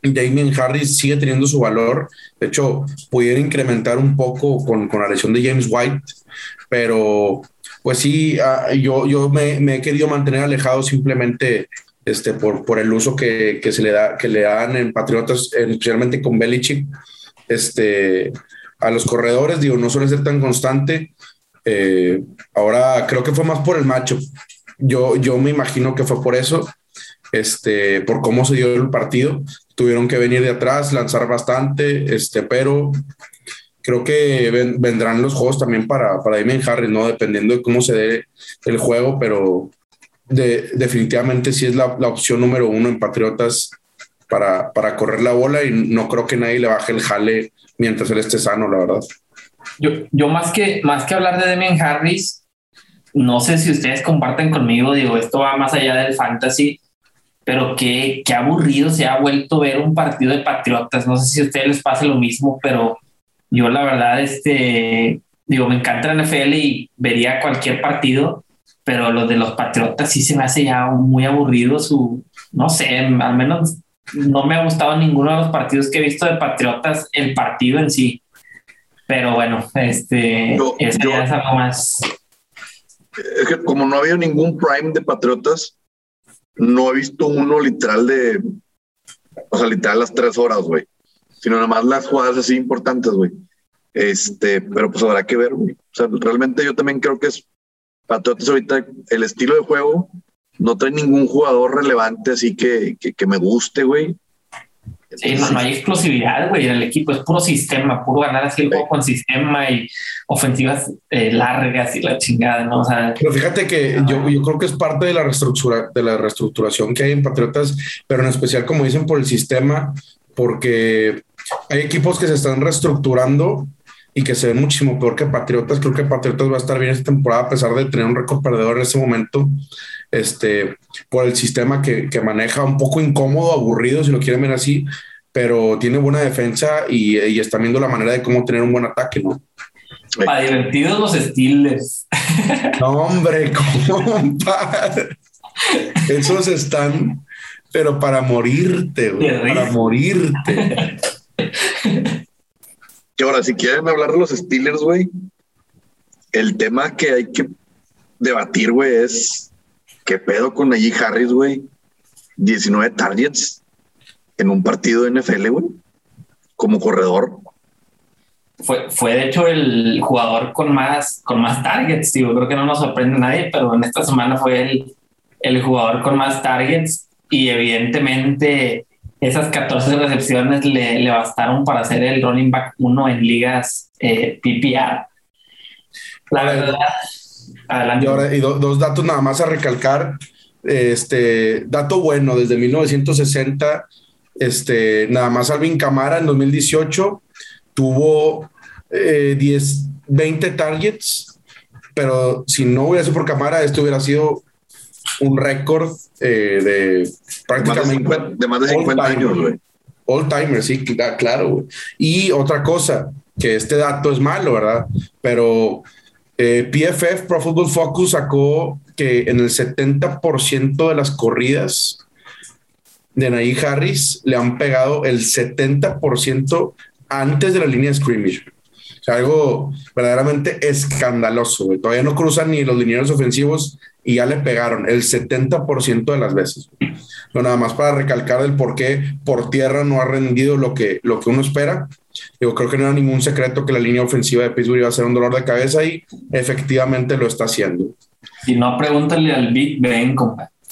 Damien Harris sigue teniendo su valor. De hecho, pudiera incrementar un poco con, con la lesión de James White, pero pues sí, ah, yo, yo me, me, he querido mantener alejado simplemente este, por, por el uso que, que, se le da, que le dan en Patriotas, especialmente con Belichick, este, a los corredores, digo, no suele ser tan constante. Eh, ahora creo que fue más por el macho. Yo, yo me imagino que fue por eso, este, por cómo se dio el partido. Tuvieron que venir de atrás, lanzar bastante, este, pero creo que vendrán los juegos también para, para Damien Harris, ¿no? Dependiendo de cómo se dé el juego, pero definitivamente sí es la, opción número uno en Patriotas para, para correr la bola y no creo que nadie le baje el jale mientras él esté sano, la verdad. Yo, yo más, que, más que hablar de Demian Harris, no sé si ustedes comparten conmigo, digo, esto va más allá del fantasy, pero qué, qué aburrido se ha vuelto ver un partido de Patriotas. No sé si a ustedes les pase lo mismo, pero yo la verdad, este, digo, me encanta la NFL y vería cualquier partido, pero los de los Patriotas sí se me hace ya muy aburrido su, no sé, al menos no me ha gustado ninguno de los partidos que he visto de Patriotas, el partido en sí. Pero bueno, este es algo más. Es que como no había ningún prime de Patriotas, no he visto uno literal de, o sea, literal las tres horas, güey, sino nada más las jugadas así importantes, güey. Este, pero pues habrá que ver, güey. O sea, realmente yo también creo que es Patriotas ahorita el estilo de juego no trae ningún jugador relevante así que, que, me guste, güey. Sí, no, hay exclusividad, güey, en el equipo, es puro sistema, puro ganar así el juego con sistema y ofensivas eh, largas y la chingada, ¿no? O sea, pero fíjate que yo, yo, creo que es parte de la, reestructura, de la reestructuración que hay en Patriotas, pero en especial, como dicen, por el sistema, porque hay equipos que se están reestructurando y que se ven muchísimo peor que Patriotas. Creo que Patriotas va a estar bien esta temporada a pesar de tener un récord perdedor en ese momento, este, por el sistema que, que, maneja un poco incómodo, aburrido, si lo quieren ver así, pero tiene buena defensa y, y está viendo la manera de cómo tener un buen ataque, ¿no? Para divertidos los estiles. No, hombre, compadre. Esos están, pero para morirte, para morirte. Y ahora, si quieren hablar de los Steelers, güey, el tema que hay que debatir, güey, es qué pedo con allí Harris, güey. 19 targets en un partido de NFL, güey, como corredor. Fue, fue de hecho el jugador con más, con más targets, digo, creo que no nos sorprende a nadie, pero en esta semana fue el, el jugador con más targets y evidentemente esas 14 recepciones le, le, bastaron para ser el running back uno en ligas eh, PPR. La verdad, adelante. Y, ahora, y dos datos nada más a recalcar. Este dato bueno, desde 1960, este, nada más Alvin Camara en 2018 tuvo 10, eh, 20 targets, pero si no hubiera sido por Camara, esto hubiera sido un récord eh, de prácticamente de más de 50, años, güey. All timer, sí, claro, Y otra cosa, que este dato es malo, ¿verdad? Pero eh, PFF, Pro Football Focus, sacó que en el 70% de las corridas de Naí Harris le han pegado el 70% antes de la línea de scrimmage. O sea, algo verdaderamente escandaloso. Todavía no cruzan ni los linieros ofensivos y ya le pegaron el 70% de las veces. No, nada más para recalcar el por qué por tierra no ha rendido lo que, lo que uno espera. Yo creo que no era ningún secreto que la línea ofensiva de Pittsburgh iba a ser un dolor de cabeza y efectivamente lo está haciendo. Y no, pregúntale al Big Ben,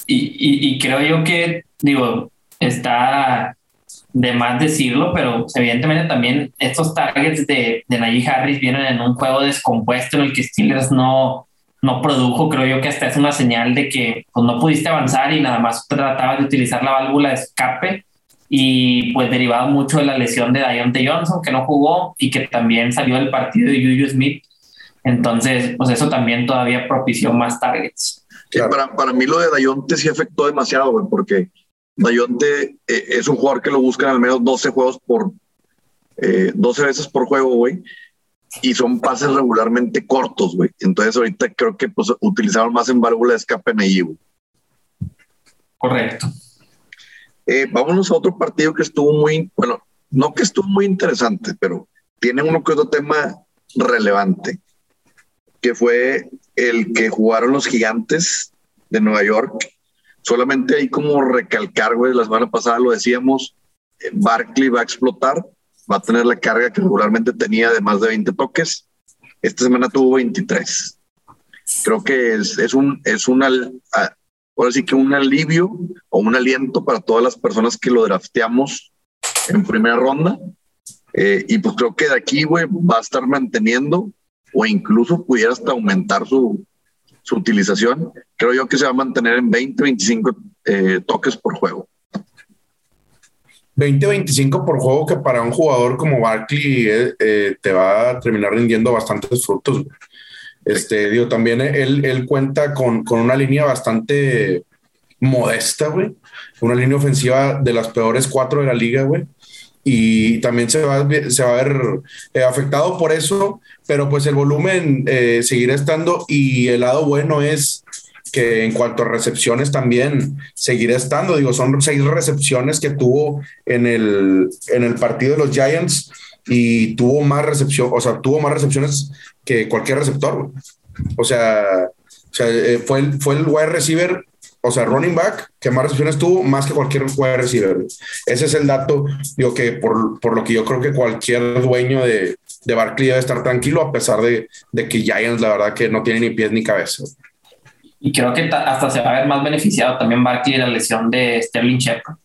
Y, y, y creo yo que, digo, está de más decirlo, pero evidentemente también estos targets de, de Najee Harris vienen en un juego descompuesto en el que Steelers no, no produjo, creo yo que hasta es una señal de que pues, no pudiste avanzar y nada más tratabas de utilizar la válvula de escape y pues derivado mucho de la lesión de Dionte Johnson que no jugó y que también salió del partido de Juju Smith. Entonces, pues eso también todavía propició más targets. para, para mí lo de Dionte sí afectó demasiado, güey, porque Dionte eh, es un jugador que lo buscan al menos 12 juegos por, eh, 12 veces por juego, güey y son pases regularmente cortos, güey. Entonces ahorita creo que pues, utilizaron más en válvula de escape en ahí, güey. Correcto. Eh, vámonos a otro partido que estuvo muy, bueno, no que estuvo muy interesante, pero tiene uno que otro tema relevante, que fue el que jugaron los gigantes de Nueva York. Solamente ahí como recalcar, güey, la semana pasada lo decíamos, eh, Barkley va a explotar, va a tener la carga que regularmente tenía de más de 20 toques. Esta semana tuvo 23. Creo que es, es un, es ahora sí que un alivio o un aliento para todas las personas que lo drafteamos en primera ronda. Eh, y pues creo que de aquí, güey, va a estar manteniendo o incluso pudiera hasta aumentar su, su utilización. Creo yo que se va a mantener en 20, 25 eh, toques por juego. 20-25 por juego que para un jugador como Barkley eh, eh, te va a terminar rindiendo bastantes frutos. Este, digo, también él, él cuenta con, con, una línea bastante modesta, güey. Una línea ofensiva de las peores cuatro de la liga, güey. Y también se va, se va a ver eh, afectado por eso, pero pues el volumen seguirá estando y el lado bueno es que en cuanto a recepciones también seguirá estando. Digo, son seis recepciones que tuvo en el, en el partido de los Giants y tuvo más recepción, o sea, tuvo más recepciones que cualquier receptor. O sea, o sea eh, fue, el, fue el wide receiver, o sea, running back, que más recepciones tuvo, más que cualquier wide receiver. Ese es el dato, digo, que por, por lo que yo creo que cualquier dueño de, de Barkley debe estar tranquilo, a pesar de, de que Giants, la verdad, que no tiene ni pies ni cabeza. Y creo que hasta se va a ver más beneficiado también Barkley de la lesión de Sterling Shepard.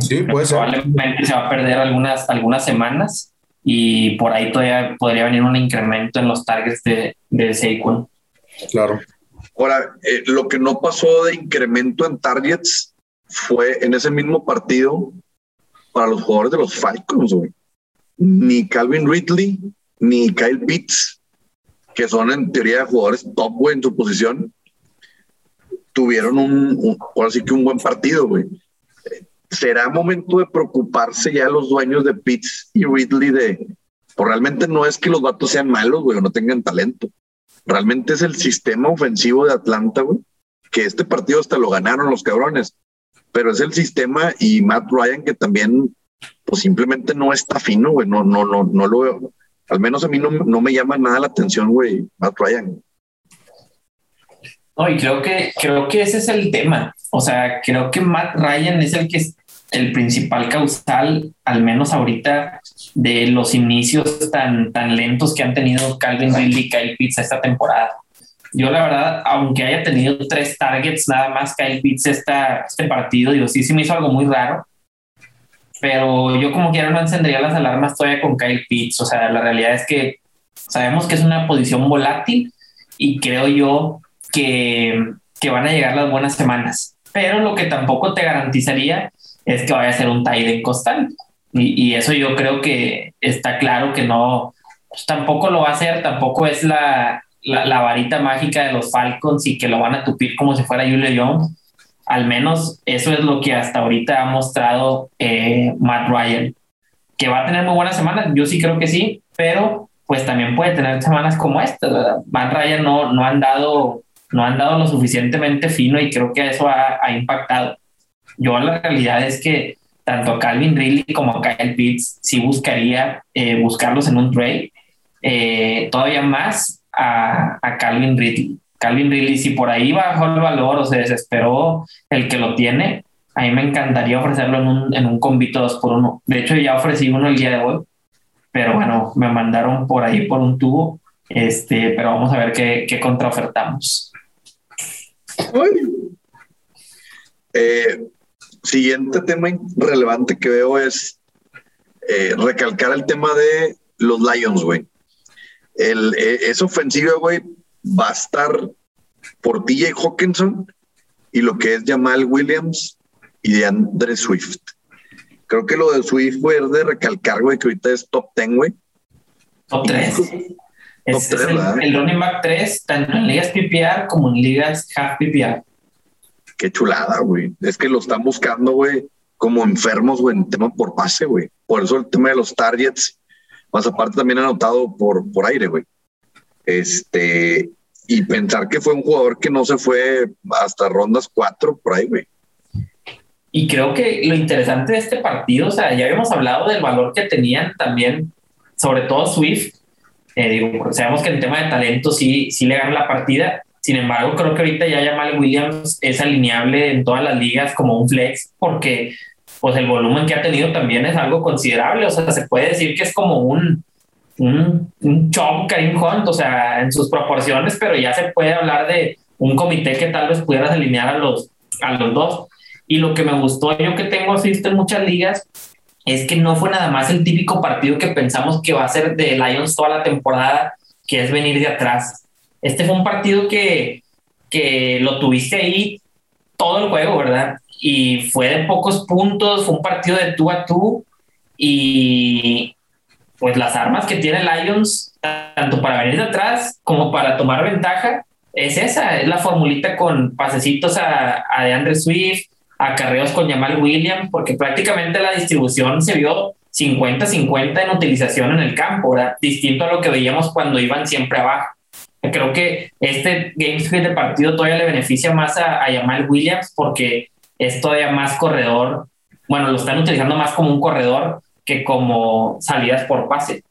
sí, puede ser. Probablemente se va a perder algunas, algunas semanas y por ahí todavía podría venir un incremento en los targets de, de Saquon. Claro. Ahora, eh, lo que no pasó de incremento en targets fue en ese mismo partido para los jugadores de los Falcons, güey. Ni Calvin Ridley, ni Kyle Pitts, que son en teoría jugadores top, güey, en su posición, tuvieron un, ahora sí que un buen partido, güey. Será momento de preocuparse ya los dueños de Pitts y Ridley de, pues realmente no es que los vatos sean malos, güey, o no tengan talento. Realmente es el sistema ofensivo de Atlanta, güey, que este partido hasta lo ganaron los cabrones, pero es el sistema y Matt Ryan que también, pues simplemente no está fino, güey, no, no, no, no lo veo. Al menos a mí no, no me llama nada la atención, güey, Matt Ryan. No, y creo que, creo que ese es el tema. O sea, creo que Matt Ryan es el que es el principal causal, al menos ahorita, de los inicios tan, tan lentos que han tenido Calvin Ridley y Kyle Pitts esta temporada. Yo, la verdad, aunque haya tenido tres targets nada más Kyle Pitts esta, este partido, digo, sí, sí me hizo algo muy raro. Pero yo, como quiera, no encendería las alarmas todavía con Kyle Pitts. O sea, la realidad es que sabemos que es una posición volátil y creo yo que, que van a llegar las buenas semanas. Pero lo que tampoco te garantizaría es que vaya a ser un tight constante. Y, y, eso yo creo que está claro que no, pues tampoco lo va a hacer, tampoco es la, la, la, varita mágica de los Falcons y que lo van a tupir como si fuera Julio Jones. Al menos eso es lo que hasta ahorita ha mostrado eh, Matt Ryan. Que va a tener muy buenas semanas, yo sí creo que sí, pero pues también puede tener semanas como esta. Matt Ryan no, no han dado no han dado lo suficientemente fino y creo que eso ha, ha impactado. Yo la realidad es que tanto Calvin Ridley como Kyle Pitts sí buscaría eh, buscarlos en un trade, eh, todavía más a, a, Calvin Ridley. Calvin Ridley, si por ahí bajó el valor o se desesperó el que lo tiene, a mí me encantaría ofrecerlo en un, en un convito 2 por 1 De hecho, ya ofrecí uno el día de hoy, pero bueno, me mandaron por ahí por un tubo, este, pero vamos a ver qué, qué contraofertamos. Eh, siguiente tema relevante que veo es eh, recalcar el tema de los Lions, güey. El, eh, esa ofensiva, güey, va a estar por TJ Hawkinson y lo que es Jamal Williams y de Andre Swift. Creo que lo de Swift, güey, es de recalcar, güey, que ahorita es top 10, güey. Top 3. Es, 3, es el, el, running back 3, tanto en ligas PPR como en ligas half PPR. Qué chulada, güey. Es que lo están buscando, güey, como enfermos, güey, en tema por pase, güey. Por eso el tema de los targets, más aparte también anotado por, por aire, güey. Este, y pensar que fue un jugador que no se fue hasta rondas 4 por ahí, güey. Y creo que lo interesante de este partido, o sea, ya habíamos hablado del valor que tenían también, sobre todo Swift, eh, digo, porque sabemos que en tema de talento sí, sí le ganan la partida. Sin embargo, creo que ahorita ya Jamal Williams es alineable en todas las ligas como un flex porque pues el volumen que ha tenido también es algo considerable. O sea, se puede decir que es como un, un, un Chop Karim o sea, en sus proporciones, pero ya se puede hablar de un comité que tal vez pudieras alinear a los, a los dos. Y lo que me gustó, yo que tengo asisto en muchas ligas, es que no fue nada más el típico partido que pensamos que va a ser de Lions toda la temporada, que es venir de atrás. Este fue un partido que, que lo tuviste ahí todo el juego, ¿verdad? Y fue de pocos puntos, fue un partido de tú a tú y pues las armas que tiene Lions, tanto para venir de atrás como para tomar ventaja, es esa, es la formulita con pasecitos a, a DeAndre Swift, acarreos con Jamal Williams, porque prácticamente la distribución se vio 50-50 en utilización en el campo, distinto a lo que veíamos cuando iban siempre abajo. Creo que este game script de partido todavía le beneficia más a, a Jamal Williams porque es todavía más corredor. Bueno, lo están utilizando más como un corredor que como salidas por pase.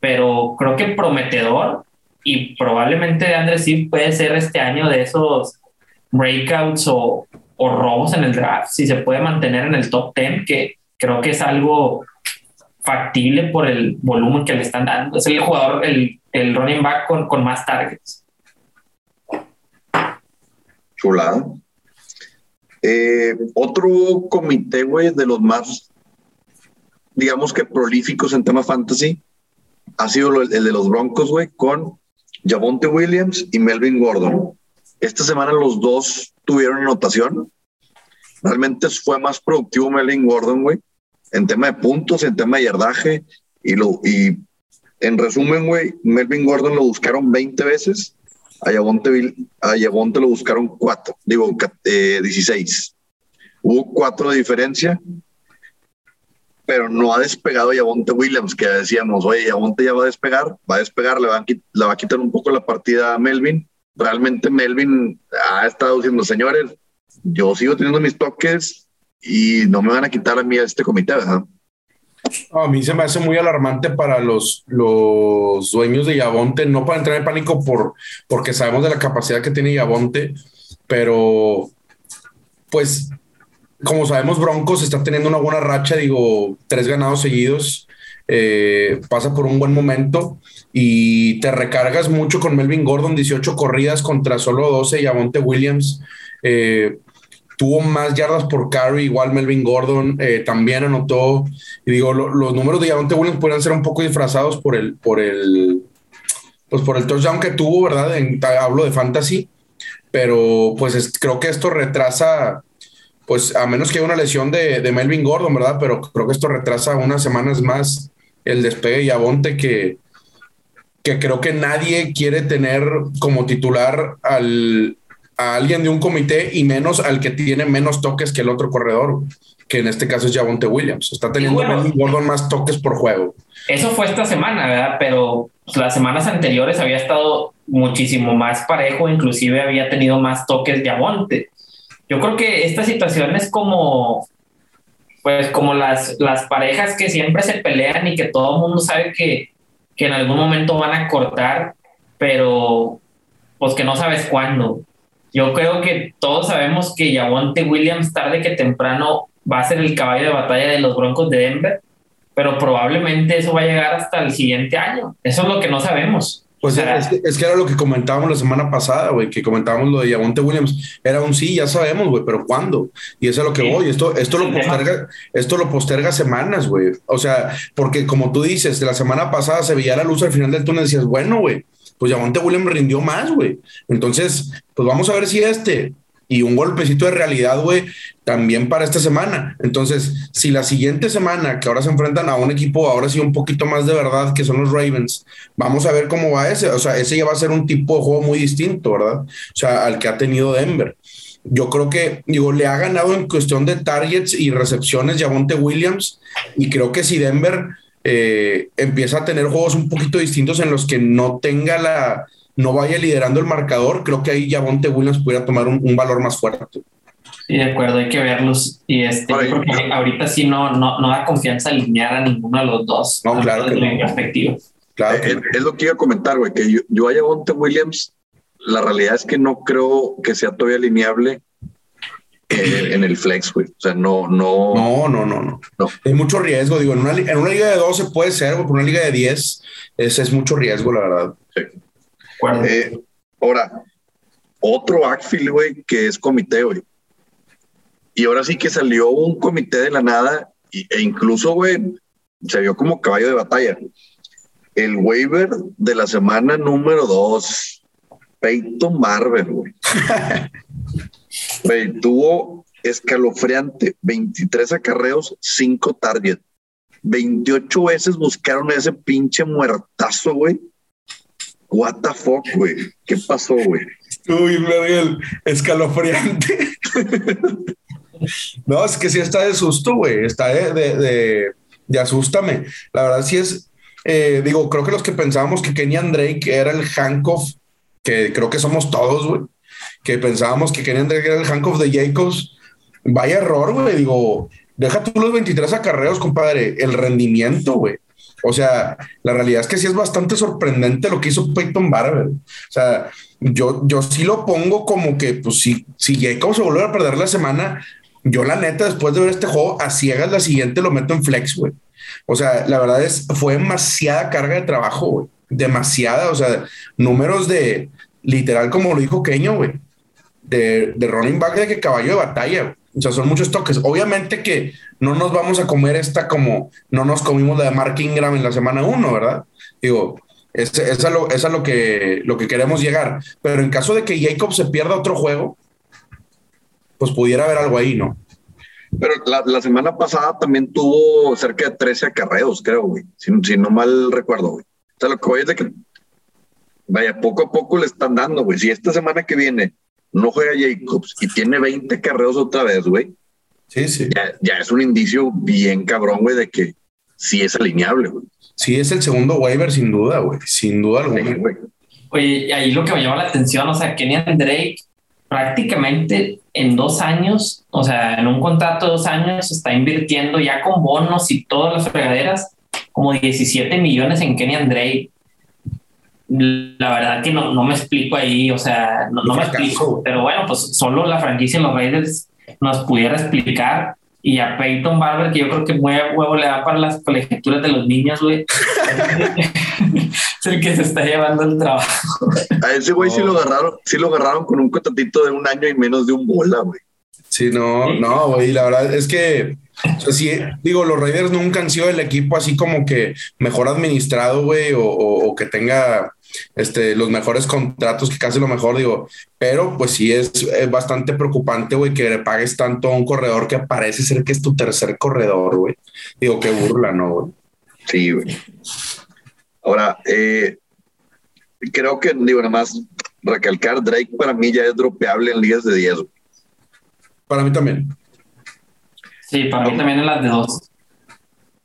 Pero creo que prometedor y probablemente Andrés sí puede ser este año de esos breakouts o, o robos en el draft, si se puede mantener en el top 10, que creo que es algo factible por el volumen que le están dando. Es el jugador, el, el running back con, con más targets. Chulado. Eh, otro comité, güey, de los más, digamos que prolíficos en tema fantasy, ha sido el, el de los Broncos, güey, con Javonte Williams y Melvin Gordon. Esta semana los dos tuvieron anotación. Realmente fue más productivo Melvin Gordon, güey, en tema de puntos, en tema de yardaje. Y, lo, y en resumen, güey, Melvin Gordon lo buscaron 20 veces. A Javonte, a Javonte lo buscaron 4, digo, eh, 16. Hubo 4 de diferencia, pero no ha despegado Javonte Williams, que decíamos, oye, Javonte ya va a despegar, va a despegar, le va a, le va a quitar un poco la partida a Melvin. Realmente Melvin ha estado diciendo, señores, yo sigo teniendo mis toques y no me van a quitar a mí este comité, ¿verdad? A mí se me hace muy alarmante para los, los dueños de Yabonte, no para entrar en pánico por, porque sabemos de la capacidad que tiene Yabonte, pero pues como sabemos Broncos está teniendo una buena racha, digo, tres ganados seguidos, eh, pasa por un buen momento y te recargas mucho con Melvin Gordon, 18 corridas contra solo 12 y Yabonte Williams. Eh, tuvo más yardas por carry, igual Melvin Gordon eh, también anotó. Y digo, lo, los números de Javonte Williams pueden ser un poco disfrazados por el, por el, pues por el touchdown que tuvo, ¿verdad? Hablo de fantasy, pero pues es, creo que esto retrasa, pues a menos que haya una lesión de, Melvin Gordon, ¿verdad? Pero creo que esto retrasa unas semanas más el despegue de Javonte que, que creo que nadie quiere tener como titular al, a alguien de un comité y menos al que tiene menos toques que el otro corredor, que en este caso es Javonte Williams. Está teniendo bueno, Gordon más toques por juego. Eso fue esta semana, ¿verdad? Pero las semanas anteriores había estado muchísimo más parejo, inclusive había tenido más toques Javonte. Yo creo que esta situación es como, pues como las, las parejas que siempre se pelean y que todo el mundo sabe que, que en algún momento van a cortar, pero pues que no sabes cuándo yo creo que todos sabemos que Javonte Williams tarde que temprano va a ser el caballo de batalla de los Broncos de Denver, pero probablemente eso va a llegar hasta el siguiente año. Eso es lo que no sabemos. Pues es, que, es, que, era lo que comentábamos la semana pasada, güey, que comentábamos lo de Javonte Williams. Era un sí, ya sabemos, güey, pero ¿cuándo? Y eso es a lo que sí. voy. Esto, esto, lo posterga, esto lo posterga semanas, güey. O sea, porque como tú dices, de la semana pasada se veía la luz al final del túnel y decías, bueno, güey, pues Javonte Williams rindió más, güey. Entonces, pues vamos a ver si este y un golpecito de realidad, güey, también para esta semana. Entonces, si la siguiente semana, que ahora se enfrentan a un equipo, ahora sí un poquito más de verdad, que son los Ravens, vamos a ver cómo va ese. O sea, ese ya va a ser un tipo de juego muy distinto, ¿verdad? O sea, al que ha tenido Denver. Yo creo que, digo, le ha ganado en cuestión de targets y recepciones Javonte Williams, y creo que si Denver eh, empieza a tener juegos un poquito distintos en los que no tenga la, no vaya liderando el marcador, creo que ahí Javonte Williams pudiera tomar un, un, valor más fuerte. Sí, de acuerdo, hay que verlos. Y este, yo creo que ahorita sí no, no, no da confianza alinear a ninguno de los dos. No, claro que no. perspectiva. Claro que es, es, lo que iba a comentar, güey, que yo, yo a Javonte Williams, la realidad es que no creo que sea todavía alineable eh, en el flex, güey. O sea, no, no. No, no, no, no. no. Hay mucho riesgo. Digo, en una, en una liga de 12 puede ser, güey, pero una liga de 10 es, es mucho riesgo, la verdad. Sí. Eh, ahora, otro backfield, güey, que es comité, güey. Y ahora sí que salió un comité de la nada y, e incluso, güey, se vio como caballo de batalla. El waiver de la semana número 2, Peyton Barber, güey. Wey, tuvo escalofriante 23 acarreos, 5 targets. 28 veces buscaron ese pinche muertazo, güey. What the fuck, güey. ¿Qué pasó, güey? Uy, Gabriel, escalofriante. no, es que sí está de susto, güey. Está de, de, de, de, asústame. La verdad sí es, eh, digo, creo que los que pensábamos que Kenyan Drake era el handcuff que creo que somos todos, güey, que pensábamos que querían era el Hank of the Jacobs. Vaya error, güey. Digo, deja tú los 23 acarreos, compadre. El rendimiento, güey. O sea, la realidad es que sí es bastante sorprendente lo que hizo Peyton Barber. O sea, yo, yo sí lo pongo como que, pues, si, si Jacobs se vuelve a perder la semana, yo la neta, después de ver este juego, a ciegas la siguiente lo meto en flex, güey. O sea, la verdad es, fue demasiada carga de trabajo, güey. Demasiada, o sea, números de, literal, como lo dijo Keño, güey, de, de running back de que caballo de batalla, O sea, son muchos toques. Obviamente que no nos vamos a comer esta como no nos comimos la de Mark Ingram en la semana uno, ¿verdad? Digo, es, es, a, lo, es a lo, que, lo que queremos llegar. Pero en caso de que Jacob se pierda otro juego, pues pudiera haber algo ahí, ¿no? Pero la, la semana pasada también tuvo cerca de 13 acarreos, creo, güey. Si, si, no mal recuerdo, güey. O sea, lo que voy es de que, vaya, poco a poco le están dando, güey. Si esta semana que viene no juega Jacobs y tiene 20 acarreos otra vez, güey. Sí, sí. Ya, ya, es un indicio bien cabrón, güey, de que sí es alineable, güey. Sí, es el segundo waiver, sin duda, güey. Sin duda alguna. Sí, güey. Oye, ahí lo que me llama la atención, o sea, Kenny Drake prácticamente en dos años, o sea, en un contrato de dos años, está invirtiendo ya con bonos y todas las fregaderas, como 17 millones en Kenny Drake. La verdad que no, no me explico ahí, o sea, no, no me explico, pero bueno, pues solo la franquicia en los Raiders nos pudiera explicar y a Peyton Barber, que yo creo que muy a huevo le da para las colegiaturas de los niños, güey. es el que se está llevando el trabajo. A ese güey oh. sí lo agarraron, sí lo agarraron con un contratito de un año y menos de un bola, güey. Sí, no, no, güey, la verdad es que, o sea, sí, digo, los Raiders nunca han sido el equipo así como que mejor administrado, güey, o, o, o que tenga este, los mejores contratos, que casi lo mejor, digo, pero pues sí es, es bastante preocupante, güey, que le pagues tanto a un corredor que parece ser que es tu tercer corredor, güey. Digo, qué burla, ¿no, güey? Sí, güey. Ahora, eh, creo que, digo, nada más recalcar, Drake para mí ya es dropeable en ligas de 10. Güey. Para mí también. Sí, para mí también en las de dos.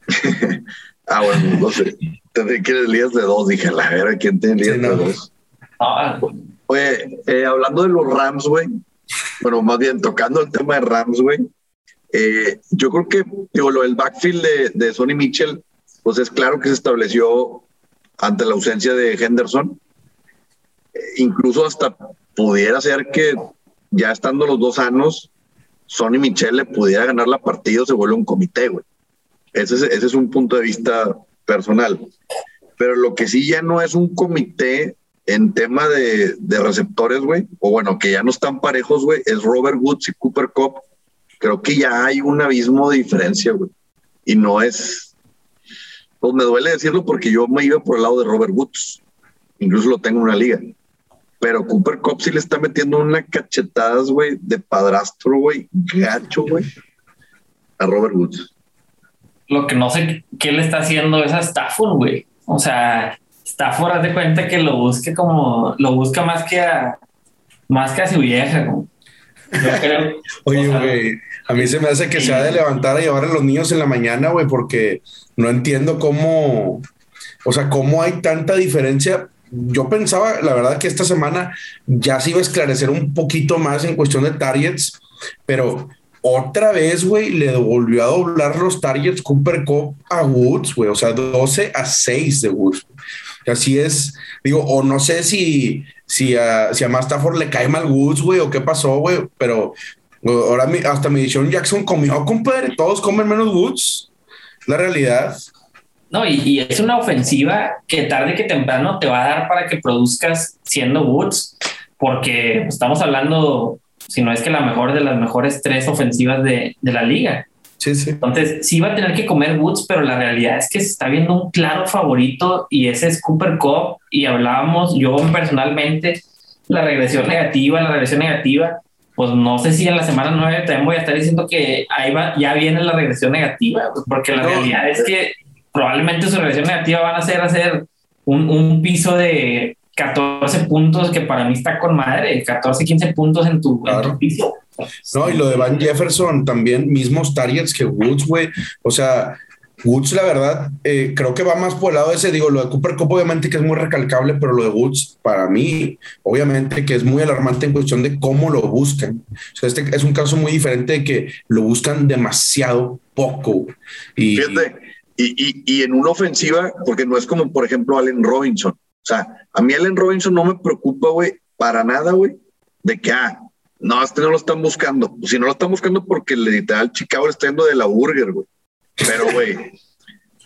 ah, bueno, no sé. Tendré que ligas de dos. Dije, la verdad, ¿quién tiene ligas sí, no. de dos? Ah, Oye, eh, hablando de los Rams, güey, bueno, más bien tocando el tema de Rams, güey, eh, yo creo que, digo, lo del backfield de, de Sonny Mitchell, pues es claro que se estableció ante la ausencia de Henderson. Eh, incluso hasta pudiera ser que ya estando los dos sanos, Sonny Michel le pudiera ganar la partida se vuelve un comité, güey. Ese es, ese es un punto de vista personal. Pero lo que sí ya no es un comité en tema de, de receptores, güey, o bueno, que ya no están parejos, güey, es Robert Woods y Cooper Cup. Creo que ya hay un abismo de diferencia, güey. Y no es, pues me duele decirlo porque yo me iba por el lado de Robert Woods. Incluso lo tengo en una liga. Pero Cooper Cup sí le está metiendo una cachetadas, güey, de padrastro, güey, gacho, güey, a Robert Woods. Lo que no sé qué le está haciendo es a Stafford, güey. O sea, Stafford, haz de cuenta que lo busque como, lo busca más que a, más que a su vieja, como. Yo creo. Oye, güey, a mí se me hace que se ha de levantar a llevar a los niños en la mañana, güey, porque no entiendo cómo, o sea, cómo hay tanta diferencia. Yo pensaba, la verdad, que esta semana ya se iba a esclarecer un poquito más en cuestión de targets, pero otra vez, güey, le volvió a doblar los targets Cooper Cup a Woods, güey, o sea, 12 a 6 de Woods. Así es, digo, o no sé si, si a, si a le cae mal Woods, güey, o qué pasó, güey, pero ahora mi, hasta me dijeron Jackson comió, compadre, todos comen menos Woods, la realidad. No, y, y, es una ofensiva que tarde que temprano te va a dar para que produzcas siendo Woods, porque estamos hablando, si no es que la mejor de las mejores tres ofensivas de, de la liga. Sí, sí. Entonces, sí va a tener que comer Woods, pero la realidad es que se está viendo un claro favorito y ese es Cooper Cup. Y hablábamos, yo personalmente, la regresión negativa, la regresión negativa, pues no sé si en la semana 9 también voy a estar diciendo que ahí va, ya viene la regresión negativa, porque la no. realidad es que probablemente su regresión negativa van a ser hacer un, un piso de 14 puntos que para mí está con madre, 14, 15 puntos en tu, claro. en tu piso. No, y lo de Van Jefferson también, mismos targets que Woods, güey. O sea, Woods, la verdad, eh, creo que va más por el lado de ese. Digo, lo de Cooper Cup, obviamente, que es muy recalcable, pero lo de Woods, para mí, obviamente, que es muy alarmante en cuestión de cómo lo buscan. O sea, este es un caso muy diferente de que lo buscan demasiado poco. Y, Fíjate, y, y, y en una ofensiva, porque no es como, por ejemplo, Allen Robinson. O sea, a mí Allen Robinson no me preocupa, güey, para nada, güey, de que, ah, no, este no lo están buscando. Pues si no lo están buscando porque literal Chicago le está yendo de la burger, güey. Pero, güey,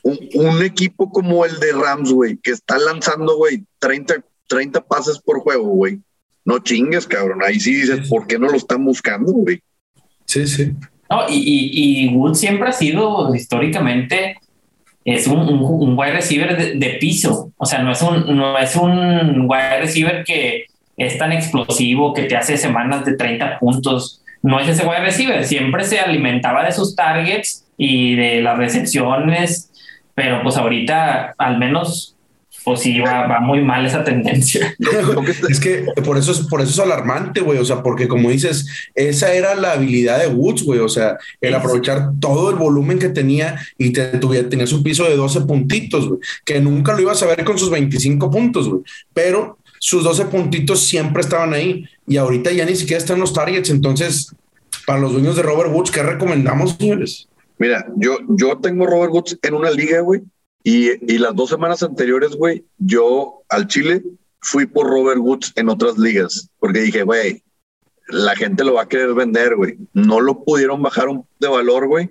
un, un, equipo como el de Rams, güey, que está lanzando, güey, 30, 30 pases por juego, güey. No chingues, cabrón. Ahí sí dices, ¿por qué no lo están buscando, güey? Sí, sí. No, y, y, y Wood siempre ha sido históricamente es un, un, un wide receiver de, de, piso. O sea, no es un, no es un wide receiver que es tan explosivo que te hace semanas de 30 puntos. No es ese wide receiver. Siempre se alimentaba de sus targets y de las recepciones, pero pues ahorita al menos pues sí va, va muy mal esa tendencia. es que por eso es, por eso es alarmante, güey. O sea, porque como dices, esa era la habilidad de Woods, güey. O sea, el aprovechar todo el volumen que tenía y te, tuviera, tenía su piso de 12 puntitos, güey. Que nunca lo ibas a ver con sus 25 puntos, güey. Pero sus 12 puntitos siempre estaban ahí y ahorita ya ni siquiera están los targets. Entonces, para los dueños de Robert Woods, ¿qué recomendamos, señores? Mira, yo, yo tengo Robert Woods en una liga, güey, y, y, las dos semanas anteriores, güey, yo al Chile fui por Robert Woods en otras ligas, porque dije, güey, la gente lo va a querer vender, güey. No lo pudieron bajar de valor, güey.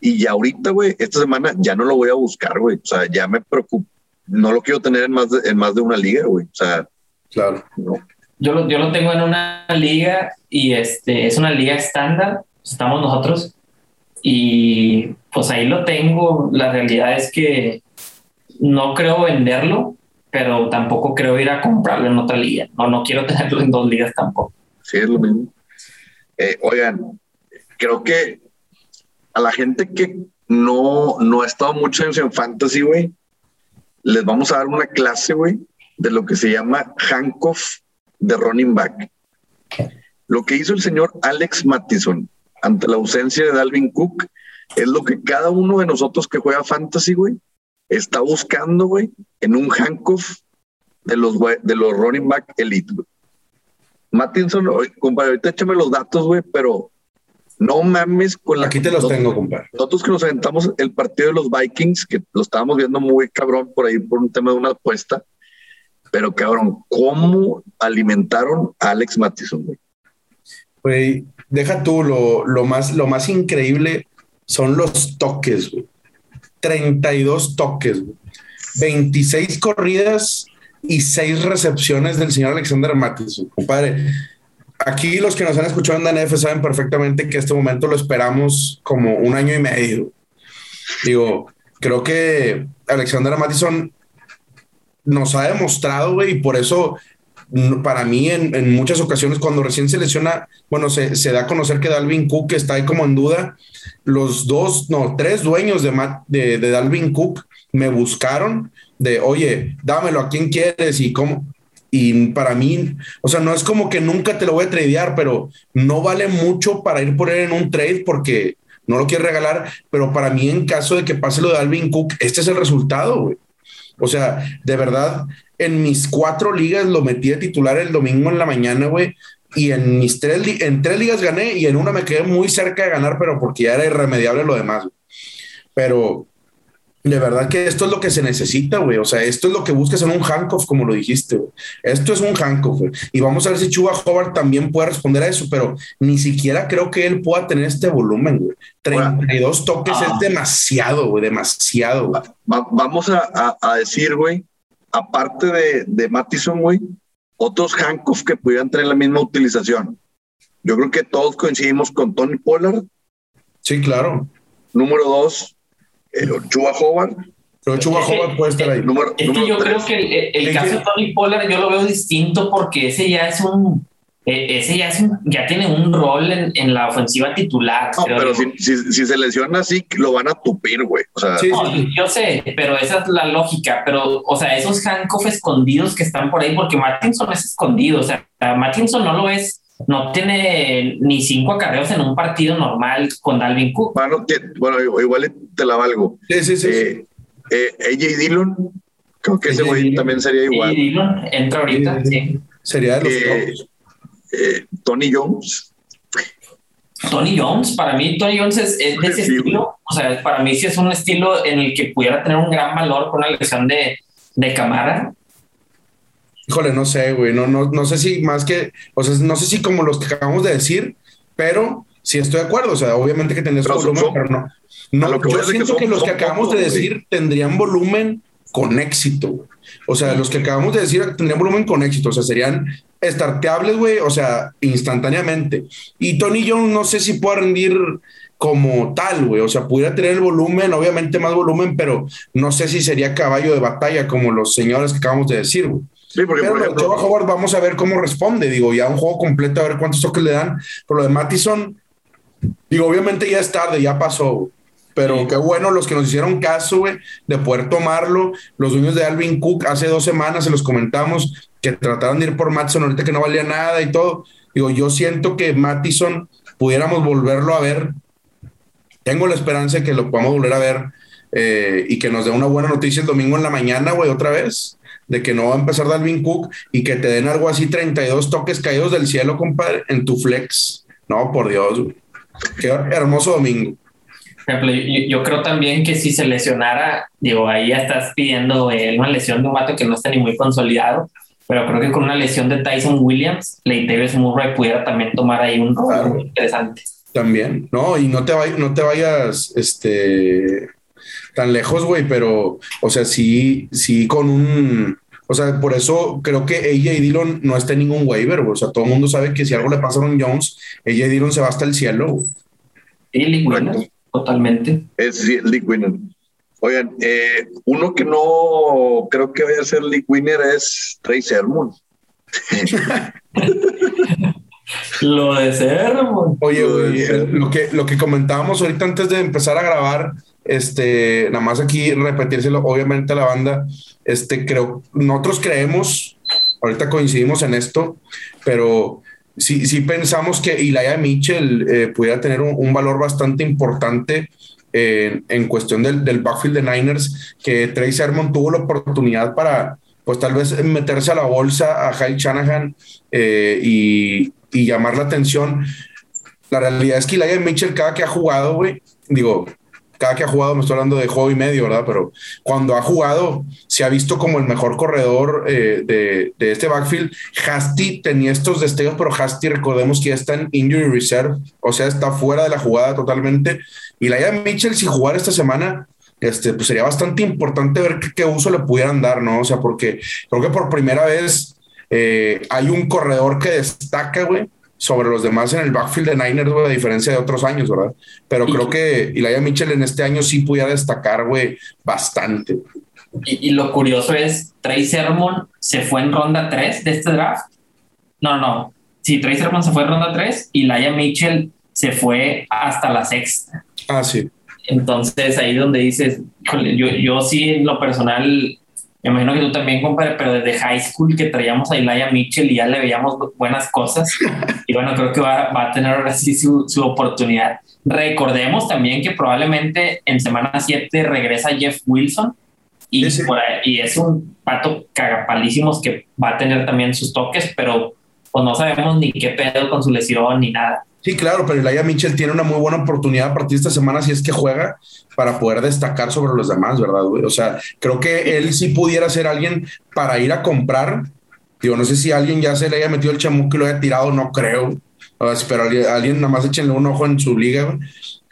Y ya ahorita, güey, esta semana ya no lo voy a buscar, güey. O sea, ya me preocupo. No lo quiero tener en más de, en más de una liga, güey. O sea, claro. No. Yo lo, yo lo tengo en una liga y este es una liga estándar. Estamos nosotros y pues ahí lo tengo. La realidad es que no creo venderlo, pero tampoco creo ir a comprarlo en otra liga. No, no quiero tenerlo en dos ligas tampoco. Sí, es lo mismo. Eh, oigan, creo que a la gente que no, no ha estado mucho en Fantasy, güey, les vamos a dar una clase, güey, de lo que se llama handcuff de running back. Lo que hizo el señor Alex Mattison ante la ausencia de Dalvin Cook es lo que cada uno de nosotros que juega fantasy, güey, está buscando, güey, en un handcuff de los, de los running back elite, güey. Mattinson, compadre, ahorita échame los datos, güey, pero no mames con la. Aquí te los nosotros, tengo, compadre. Nosotros que nos aventamos el partido de los Vikings, que lo estábamos viendo muy cabrón por ahí por un tema de una apuesta, pero cabrón, ¿cómo alimentaron a Alex Mattison, güey? Güey, deja tú, lo, lo, más, lo más increíble son los toques, güey. 32 toques, güey. 26 corridas y 6 recepciones del señor Alexander Mattison, compadre. Aquí los que nos han escuchado en DNF saben perfectamente que este momento lo esperamos como un año y medio. Digo, creo que Alexander Mattison nos ha demostrado, güey, y por eso para mí en, en, muchas ocasiones cuando recién se lesiona, bueno, se, se, da a conocer que Dalvin Cook está ahí como en duda, los dos, no, tres dueños de, de, de Dalvin Cook me buscaron de, oye, dámelo a quien quieres y cómo. Y para mí, o sea, no es como que nunca te lo voy a tradear, pero no vale mucho para ir por él en un trade porque no lo quiero regalar, pero para mí en caso de que pase lo de Dalvin Cook, este es el resultado, güey. O sea, de verdad, en mis cuatro ligas lo metí de titular el domingo en la mañana, güey. Y en mis tres, en tres ligas gané y en una me quedé muy cerca de ganar, pero porque ya era irremediable lo demás. Pero de verdad que esto es lo que se necesita, güey. O sea, esto es lo que buscas en un handcuff, como lo dijiste, güey. Esto es un handcuff, güey. Y vamos a ver si Chuba Hobart también puede responder a eso, pero ni siquiera creo que él pueda tener este volumen, güey. 32 toques ah. es demasiado, güey, demasiado. Güey. Va, vamos a, a, a decir, güey, aparte de, de Mattison, güey, otros handcuffs que pudieran tener la misma utilización. Yo creo que todos coincidimos con Tony Pollard. Sí, claro. Número dos, eh, Chuba Howard. Pero Chuba es que, Howard puede estar ahí. Número, es número que yo tres. creo que el, el caso de Tony Pollard yo lo veo distinto porque ese ya es un ese ya, es un, ya tiene un rol en, en, la ofensiva titular. No, pero si, si, si, se lesiona así, lo van a tupir, güey. O sea, sí, no, yo sé, pero esa es la lógica. Pero, o sea, esos handcuffs escondidos que están por ahí, porque Martinson es escondido. O sea, Martinson no lo es no tiene ni cinco acarreos en un partido normal con Dalvin Cook. Bueno, igual te la valgo. Sí, sí, sí. Eh, eh, AJ Dillon, creo que ese güey también sería igual. AJ Dillon entra ahorita, sí. Sería de los eh, Tony Jones. Tony Jones, para mí Tony Jones es, de ese estilo, o sea, para mí sí es un estilo en el que pudiera tener un gran valor con una lesión de, de Camara. Híjole, no sé, güey, no, no, no sé si más que, o sea, no sé si como los que acabamos de decir, pero sí estoy de acuerdo, o sea, obviamente que tenés volumen, pero no. no yo siento que, los que acabamos de decir tendrían volumen con éxito, O sea, los que acabamos de decir tendrían volumen con éxito, o sea, serían starteables, güey, o sea, instantáneamente. Y Tony Jones no sé si puede rendir como tal, güey, o sea, pudiera tener el volumen, obviamente más volumen, pero no sé si sería caballo de batalla como los señores que acabamos de decir, güey. Sí, porque pero por ejemplo, Howard vamos a ver cómo responde, digo, ya un juego completo, a ver cuántos toques le dan. Por lo de Mattison, digo, obviamente ya es tarde, ya pasó, pero qué bueno los que nos hicieron caso, güey, de poder tomarlo. Los dueños de Alvin Cook hace dos semanas se los comentamos que trataron de ir por Mattison ahorita que no valía nada y todo. Digo, yo siento que Mattison pudiéramos volverlo a ver. Tengo la esperanza de que lo podamos volver a ver eh, y que nos dé una buena noticia el domingo en la mañana, güey, otra vez, de que no va a empezar Dalvin Cook y que te den algo así, 32 toques caídos del cielo, compadre, en tu flex. No, por Dios, güey. Qué hermoso domingo. Ejemplo, yo, creo también que si se lesionara, digo, ahí ya estás pidiendo eh, una lesión de un vato que no está ni muy consolidado, pero creo que con una lesión de Tyson Williams, Leiteves Murray pudiera también tomar ahí un rol interesante. También, no, y no te, no te vayas este, tan lejos, güey, pero, o sea, sí, sí con un, o sea, por eso creo que AJ Dillon no está en ningún waiver, güey. O sea, todo el mundo sabe que si algo le pasa a Ron Jones, AJ Dillon se va hasta el cielo, Sí, totalmente. Es League Winner. Oigan, eh, uno que no creo que vaya a ser League Winner es Trey Sermon. lo de Sermon. Oye, lo que, lo que comentábamos ahorita antes de empezar a grabar, este, nada más aquí repetírselo, obviamente a la banda, este, creo, nosotros creemos, ahorita coincidimos en esto, pero sí, sí pensamos que Ilaya Mitchell eh, pudiera tener un, valor bastante importante en cuestión del, del, backfield de Niners, que Trey Sermon tuvo la oportunidad para, pues tal vez meterse a la bolsa a Kyle Shanahan eh, y, y, llamar la atención. La realidad es que Elijah Mitchell, cada que ha jugado, güey, digo, cada que ha jugado, me estoy hablando de juego y medio, ¿verdad? Pero cuando ha jugado, se ha visto como el mejor corredor eh, de, de, este backfield. Hasty tenía estos destellos, pero Hasty, recordemos que ya está en injury reserve, o sea, está fuera de la jugada totalmente. Y la Mitchell, si jugara esta semana, este, pues sería bastante importante ver qué, uso le pudieran dar, ¿no? O sea, porque creo que por primera vez eh, hay un corredor que destaca, güey, sobre los demás en el backfield de Niners, güey, a diferencia de otros años, ¿verdad? Pero creo que Elijah Mitchell en este año sí pudiera destacar, güey, bastante. Y, lo curioso es, Trey Sermon se fue en ronda 3 de este draft. No, no. Sí, Trey Sermon se fue en ronda 3 y Laia Mitchell se fue hasta la sexta. Ah, sí. Entonces ahí donde dices, yo, yo sí en lo personal, me imagino que tú también, compadre, pero desde high school que traíamos a Elijah Mitchell y ya le veíamos buenas cosas. y bueno, creo que va, va a tener ahora sí su, su, oportunidad. Recordemos también que probablemente en semana 7 regresa Jeff Wilson. Y, y es un pato cagapalísimos que va a tener también sus toques, pero pues no sabemos ni qué pedo con su lesión ni nada. Sí, claro, pero Elijah Mitchell tiene una muy buena oportunidad a partir de esta semana si es que juega para poder destacar sobre los demás, ¿verdad, güey? O sea, creo que él sí pudiera ser alguien para ir a comprar. Digo, no sé si alguien ya se le haya metido el chamuco y lo haya tirado, no creo. Pero alguien, nada más échenle un ojo en su liga,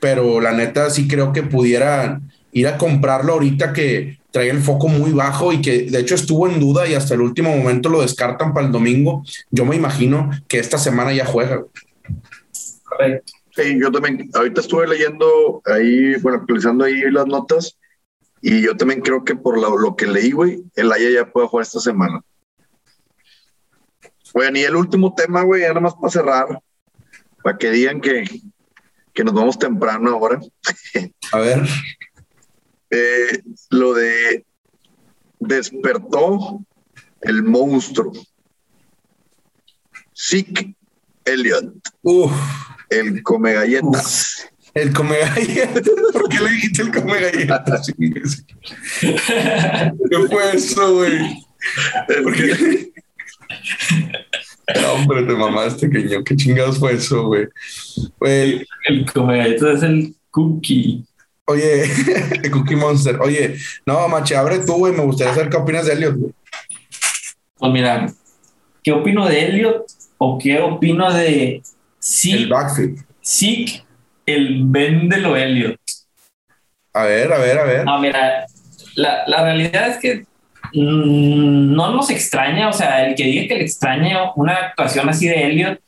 pero la neta sí creo que pudiera ir a comprarlo ahorita que trae el foco muy bajo y que de hecho estuvo en duda y hasta el último momento lo descartan para el domingo. Yo me imagino que esta semana ya juega. Sí, yo también, ahorita estuve leyendo ahí, bueno, actualizando ahí las notas y yo también creo que por lo, que leí, güey, el Aya ya puede jugar esta semana. Bueno, y el último tema, güey, ya nada más para cerrar, para que digan que, que nos vamos temprano ahora. A ver. Eh, lo de despertó el monstruo. SIC Elliot. Uf. El come galletas. El come galletas. ¿Por qué le dijiste el come galletas? ¿Qué fue eso, güey? ¿Por qué? hombre, te mamaste, queño. ¿Qué chingados fue eso, güey? El, el come galletas es el cookie. Oye, el Cookie Monster. Oye, no, mache, abre tú, güey. Me gustaría saber qué opinas de Elliot, güey. Pues mira, ¿qué opino de Elliot o qué opino de sí, El backfield. sí, el véndelo Elliot? A ver, a ver, a ver. No, mira, la, la realidad es que mm, no nos extraña, o sea, el que diga que le extraña una actuación así de Elliot,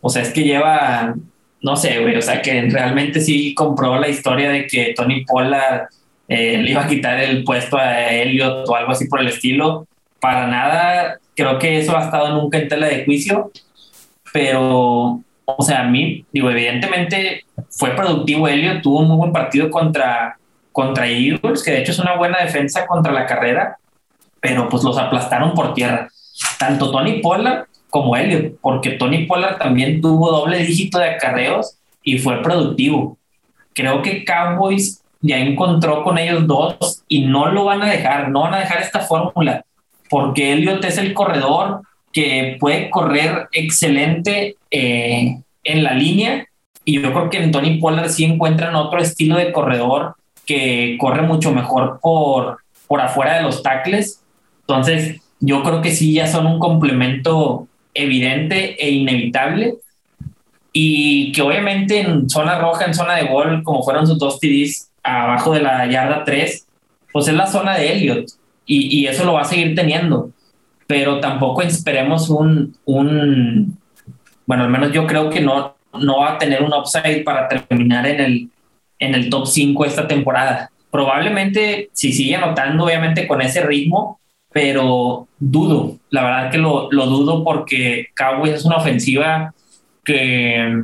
o sea, es que lleva, no sé, güey, o sea, que realmente sí compró la historia de que Tony Pollard eh, le iba a quitar el puesto a Elliot o algo así por el estilo. Para nada, creo que eso ha estado nunca en tela de juicio, pero, o sea, a mí, digo, evidentemente fue productivo Elliot, tuvo un muy buen partido contra, contra Eagles, que de hecho es una buena defensa contra la carrera, pero pues los aplastaron por tierra. Tanto Tony Pollard como Elliot, porque Tony Pollard también tuvo doble dígito de acarreos y fue productivo. Creo que Cowboys ya encontró con ellos dos y no lo van a dejar, no van a dejar esta fórmula, porque Elliot es el corredor que puede correr excelente eh, en la línea y yo creo que en Tony Pollard sí encuentran otro estilo de corredor que corre mucho mejor por, por afuera de los tackles. Entonces, yo creo que sí ya son un complemento evidente e inevitable. Y que obviamente en zona roja, en zona de gol, como fueron sus dos TDs abajo de la yarda 3, pues es la zona de Elliot. Y, y eso lo va a seguir teniendo. Pero tampoco esperemos un, un, bueno, al menos yo creo que no, no va a tener un upside para terminar en el, en el top 5 esta temporada. Probablemente si sigue anotando, obviamente con ese ritmo, pero dudo, la verdad que lo, lo dudo porque Cowboys es una ofensiva que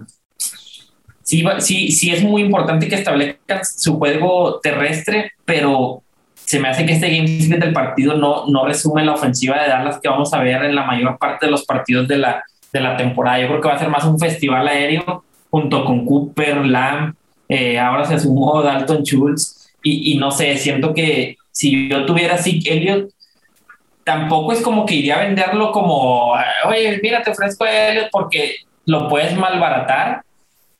sí, sí, sí es muy importante que establezcan su juego terrestre, pero se me hace que este game script del partido no, no resume la ofensiva de Dallas que vamos a ver en la mayor parte de los partidos de la, de la temporada. Yo creo que va a ser más un festival aéreo junto con Cooper, Lamb, eh, ahora se sumó Dalton Schultz y, y no sé, siento que si yo tuviera Zeke Elliott, tampoco es como que iría a venderlo como, oye, mira, te ofrezco a Elliott porque lo puedes malbaratar,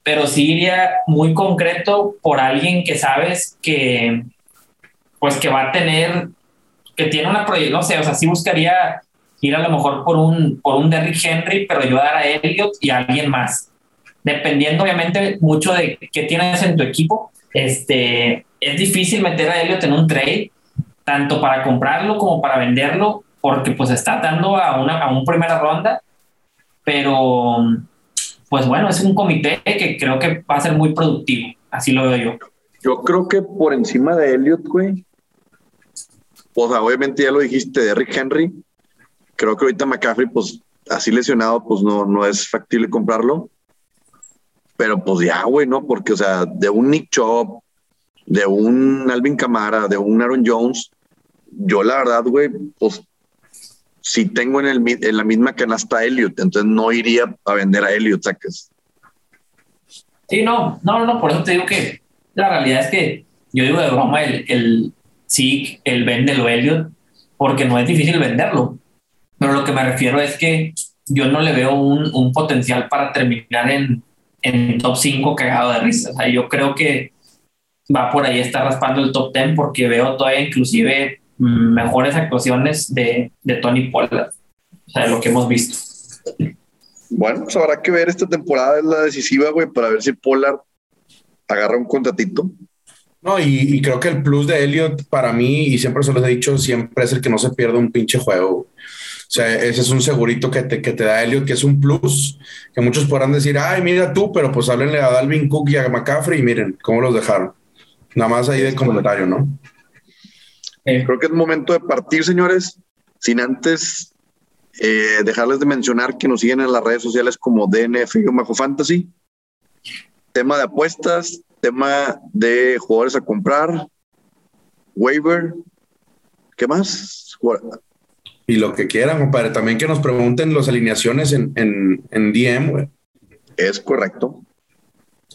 pero sí iría muy concreto por alguien que sabes que, pues que va a tener, que tiene una proyección, no sé, o sea, sí buscaría ir a lo mejor por un, por un Derrick Henry, pero ayudar a Elliott y a alguien más. Dependiendo obviamente mucho de qué tienes en tu equipo, este, es difícil meter a Elliott en un trade, tanto para comprarlo como para venderlo, porque pues está dando a una a un primera ronda, pero pues bueno, es un comité que creo que va a ser muy productivo, así lo veo yo. Yo creo que por encima de Elliot, güey. O sea, obviamente ya lo dijiste de Rick Henry. Creo que ahorita McCaffrey, pues así lesionado, pues no, no es factible comprarlo. Pero pues ya, güey, ¿no? Porque, o sea, de un Nick Chubb, de un Alvin Camara, de un Aaron Jones, yo la verdad, güey, pues si tengo en, el, en la misma canasta Elliot, entonces no iría a vender a Elliot, sacas. Sí, no, no, no, por eso te digo que la realidad es que yo digo de broma el, el sí, el véndelo Elliot, porque no es difícil venderlo. Pero lo que me refiero es que yo no le veo un, un potencial para terminar en, en top 5 cagado de risa. O sea, yo creo que va por ahí, está raspando el top 10 porque veo todavía inclusive mejores actuaciones de, de Tony Pollard, o sea, de lo que hemos visto. Bueno, pues habrá que ver esta temporada, es la decisiva, güey, para ver si Pollard agarra un contratito. No, y, y creo que el plus de Elliot para mí, y siempre se los he dicho, siempre es el que no se pierde un pinche juego. O sea, ese es un segurito que te, que te da Elliot, que es un plus, que muchos podrán decir, ay, mira tú, pero pues háblenle a Dalvin Cook y a McCaffrey y miren cómo los dejaron. Nada más ahí de comentario, ¿no? Eh, Creo que es momento de partir, señores, sin antes eh, dejarles de mencionar que nos siguen en las redes sociales como DNF Bajo Fantasy. Tema de apuestas, tema de jugadores a comprar, waiver, ¿qué más? Y lo que quieran, compadre. También que nos pregunten las alineaciones en, en, en DM, güey. Es correcto.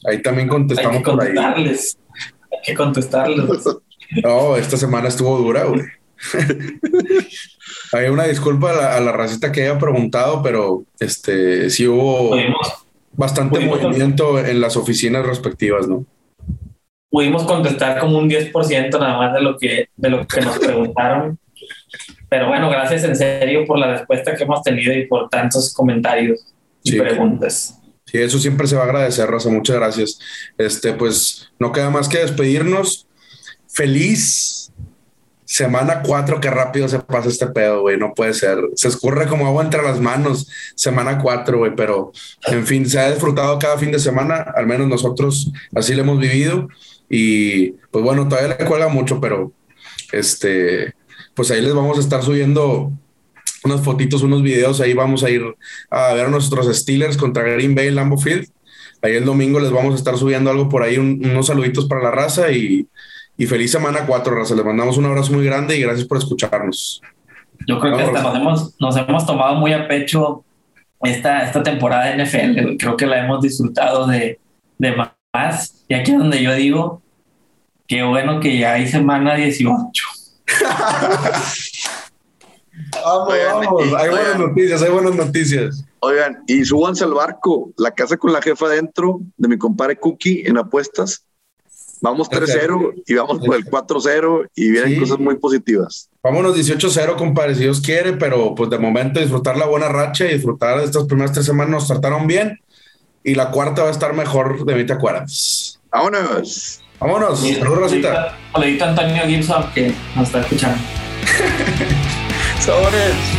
Ahí también contestamos Hay que por ahí. contestarles. Hay que contestarles. No, esta semana estuvo dura, güey. Hay una disculpa a la, a la racita que haya preguntado, pero este sí hubo Pudimos, bastante pudimos- movimiento en las oficinas respectivas, ¿no? Pudimos contestar como un 10% nada más de lo que, de lo que nos preguntaron. Pero bueno, gracias en serio por la respuesta que hemos tenido y por tantos comentarios y Sí. preguntas. Sí, eso siempre se va a agradecer, Rosa. Muchas gracias. Este, pues no queda más que despedirnos. Feliz semana 4. Qué rápido se pasa este pedo, güey. No puede ser. Se escurre como agua entre las manos. Semana 4, güey. Pero en fin, se ha disfrutado cada fin de semana. Al menos nosotros así lo hemos vivido. Y pues bueno, todavía le cuelga mucho, pero este, pues ahí les vamos a estar subiendo unas fotitos, unos videos. Ahí vamos a ir a ver a nuestros Steelers contra Green Bay en Lambeau Field. Ahí el domingo les vamos a estar subiendo algo por ahí, un- unos saluditos para la raza y, y feliz semana 4, raza. Les mandamos un abrazo muy grande y gracias por escucharnos. Yo creo que hasta nos hemos, nos hemos tomado muy a pecho esta, esta temporada de NFL. Creo que la hemos disfrutado de, de más. Y aquí es donde yo digo, qué bueno que ya hay semana 18. Vamos, Oigan, vamos. y- Hay buenas oigan. noticias, hay buenas noticias. Oigan, y súbanse al barco, la casa con la jefa adentro de mi compadre Cookie en apuestas. Vamos 3-0 y vamos por el 4-0 y vienen Sí. cosas muy positivas. Vámonos 18-0, compadre, si Dios quiere, pero pues de momento disfrutar la buena racha y disfrutar de estas primeras tres semanas nos trataron bien y la cuarta va a estar mejor de mí te acuerdas. Vámonos. Vámonos, saludos, Rosita. A Antonio Gibson que nos está escuchando. Sabores.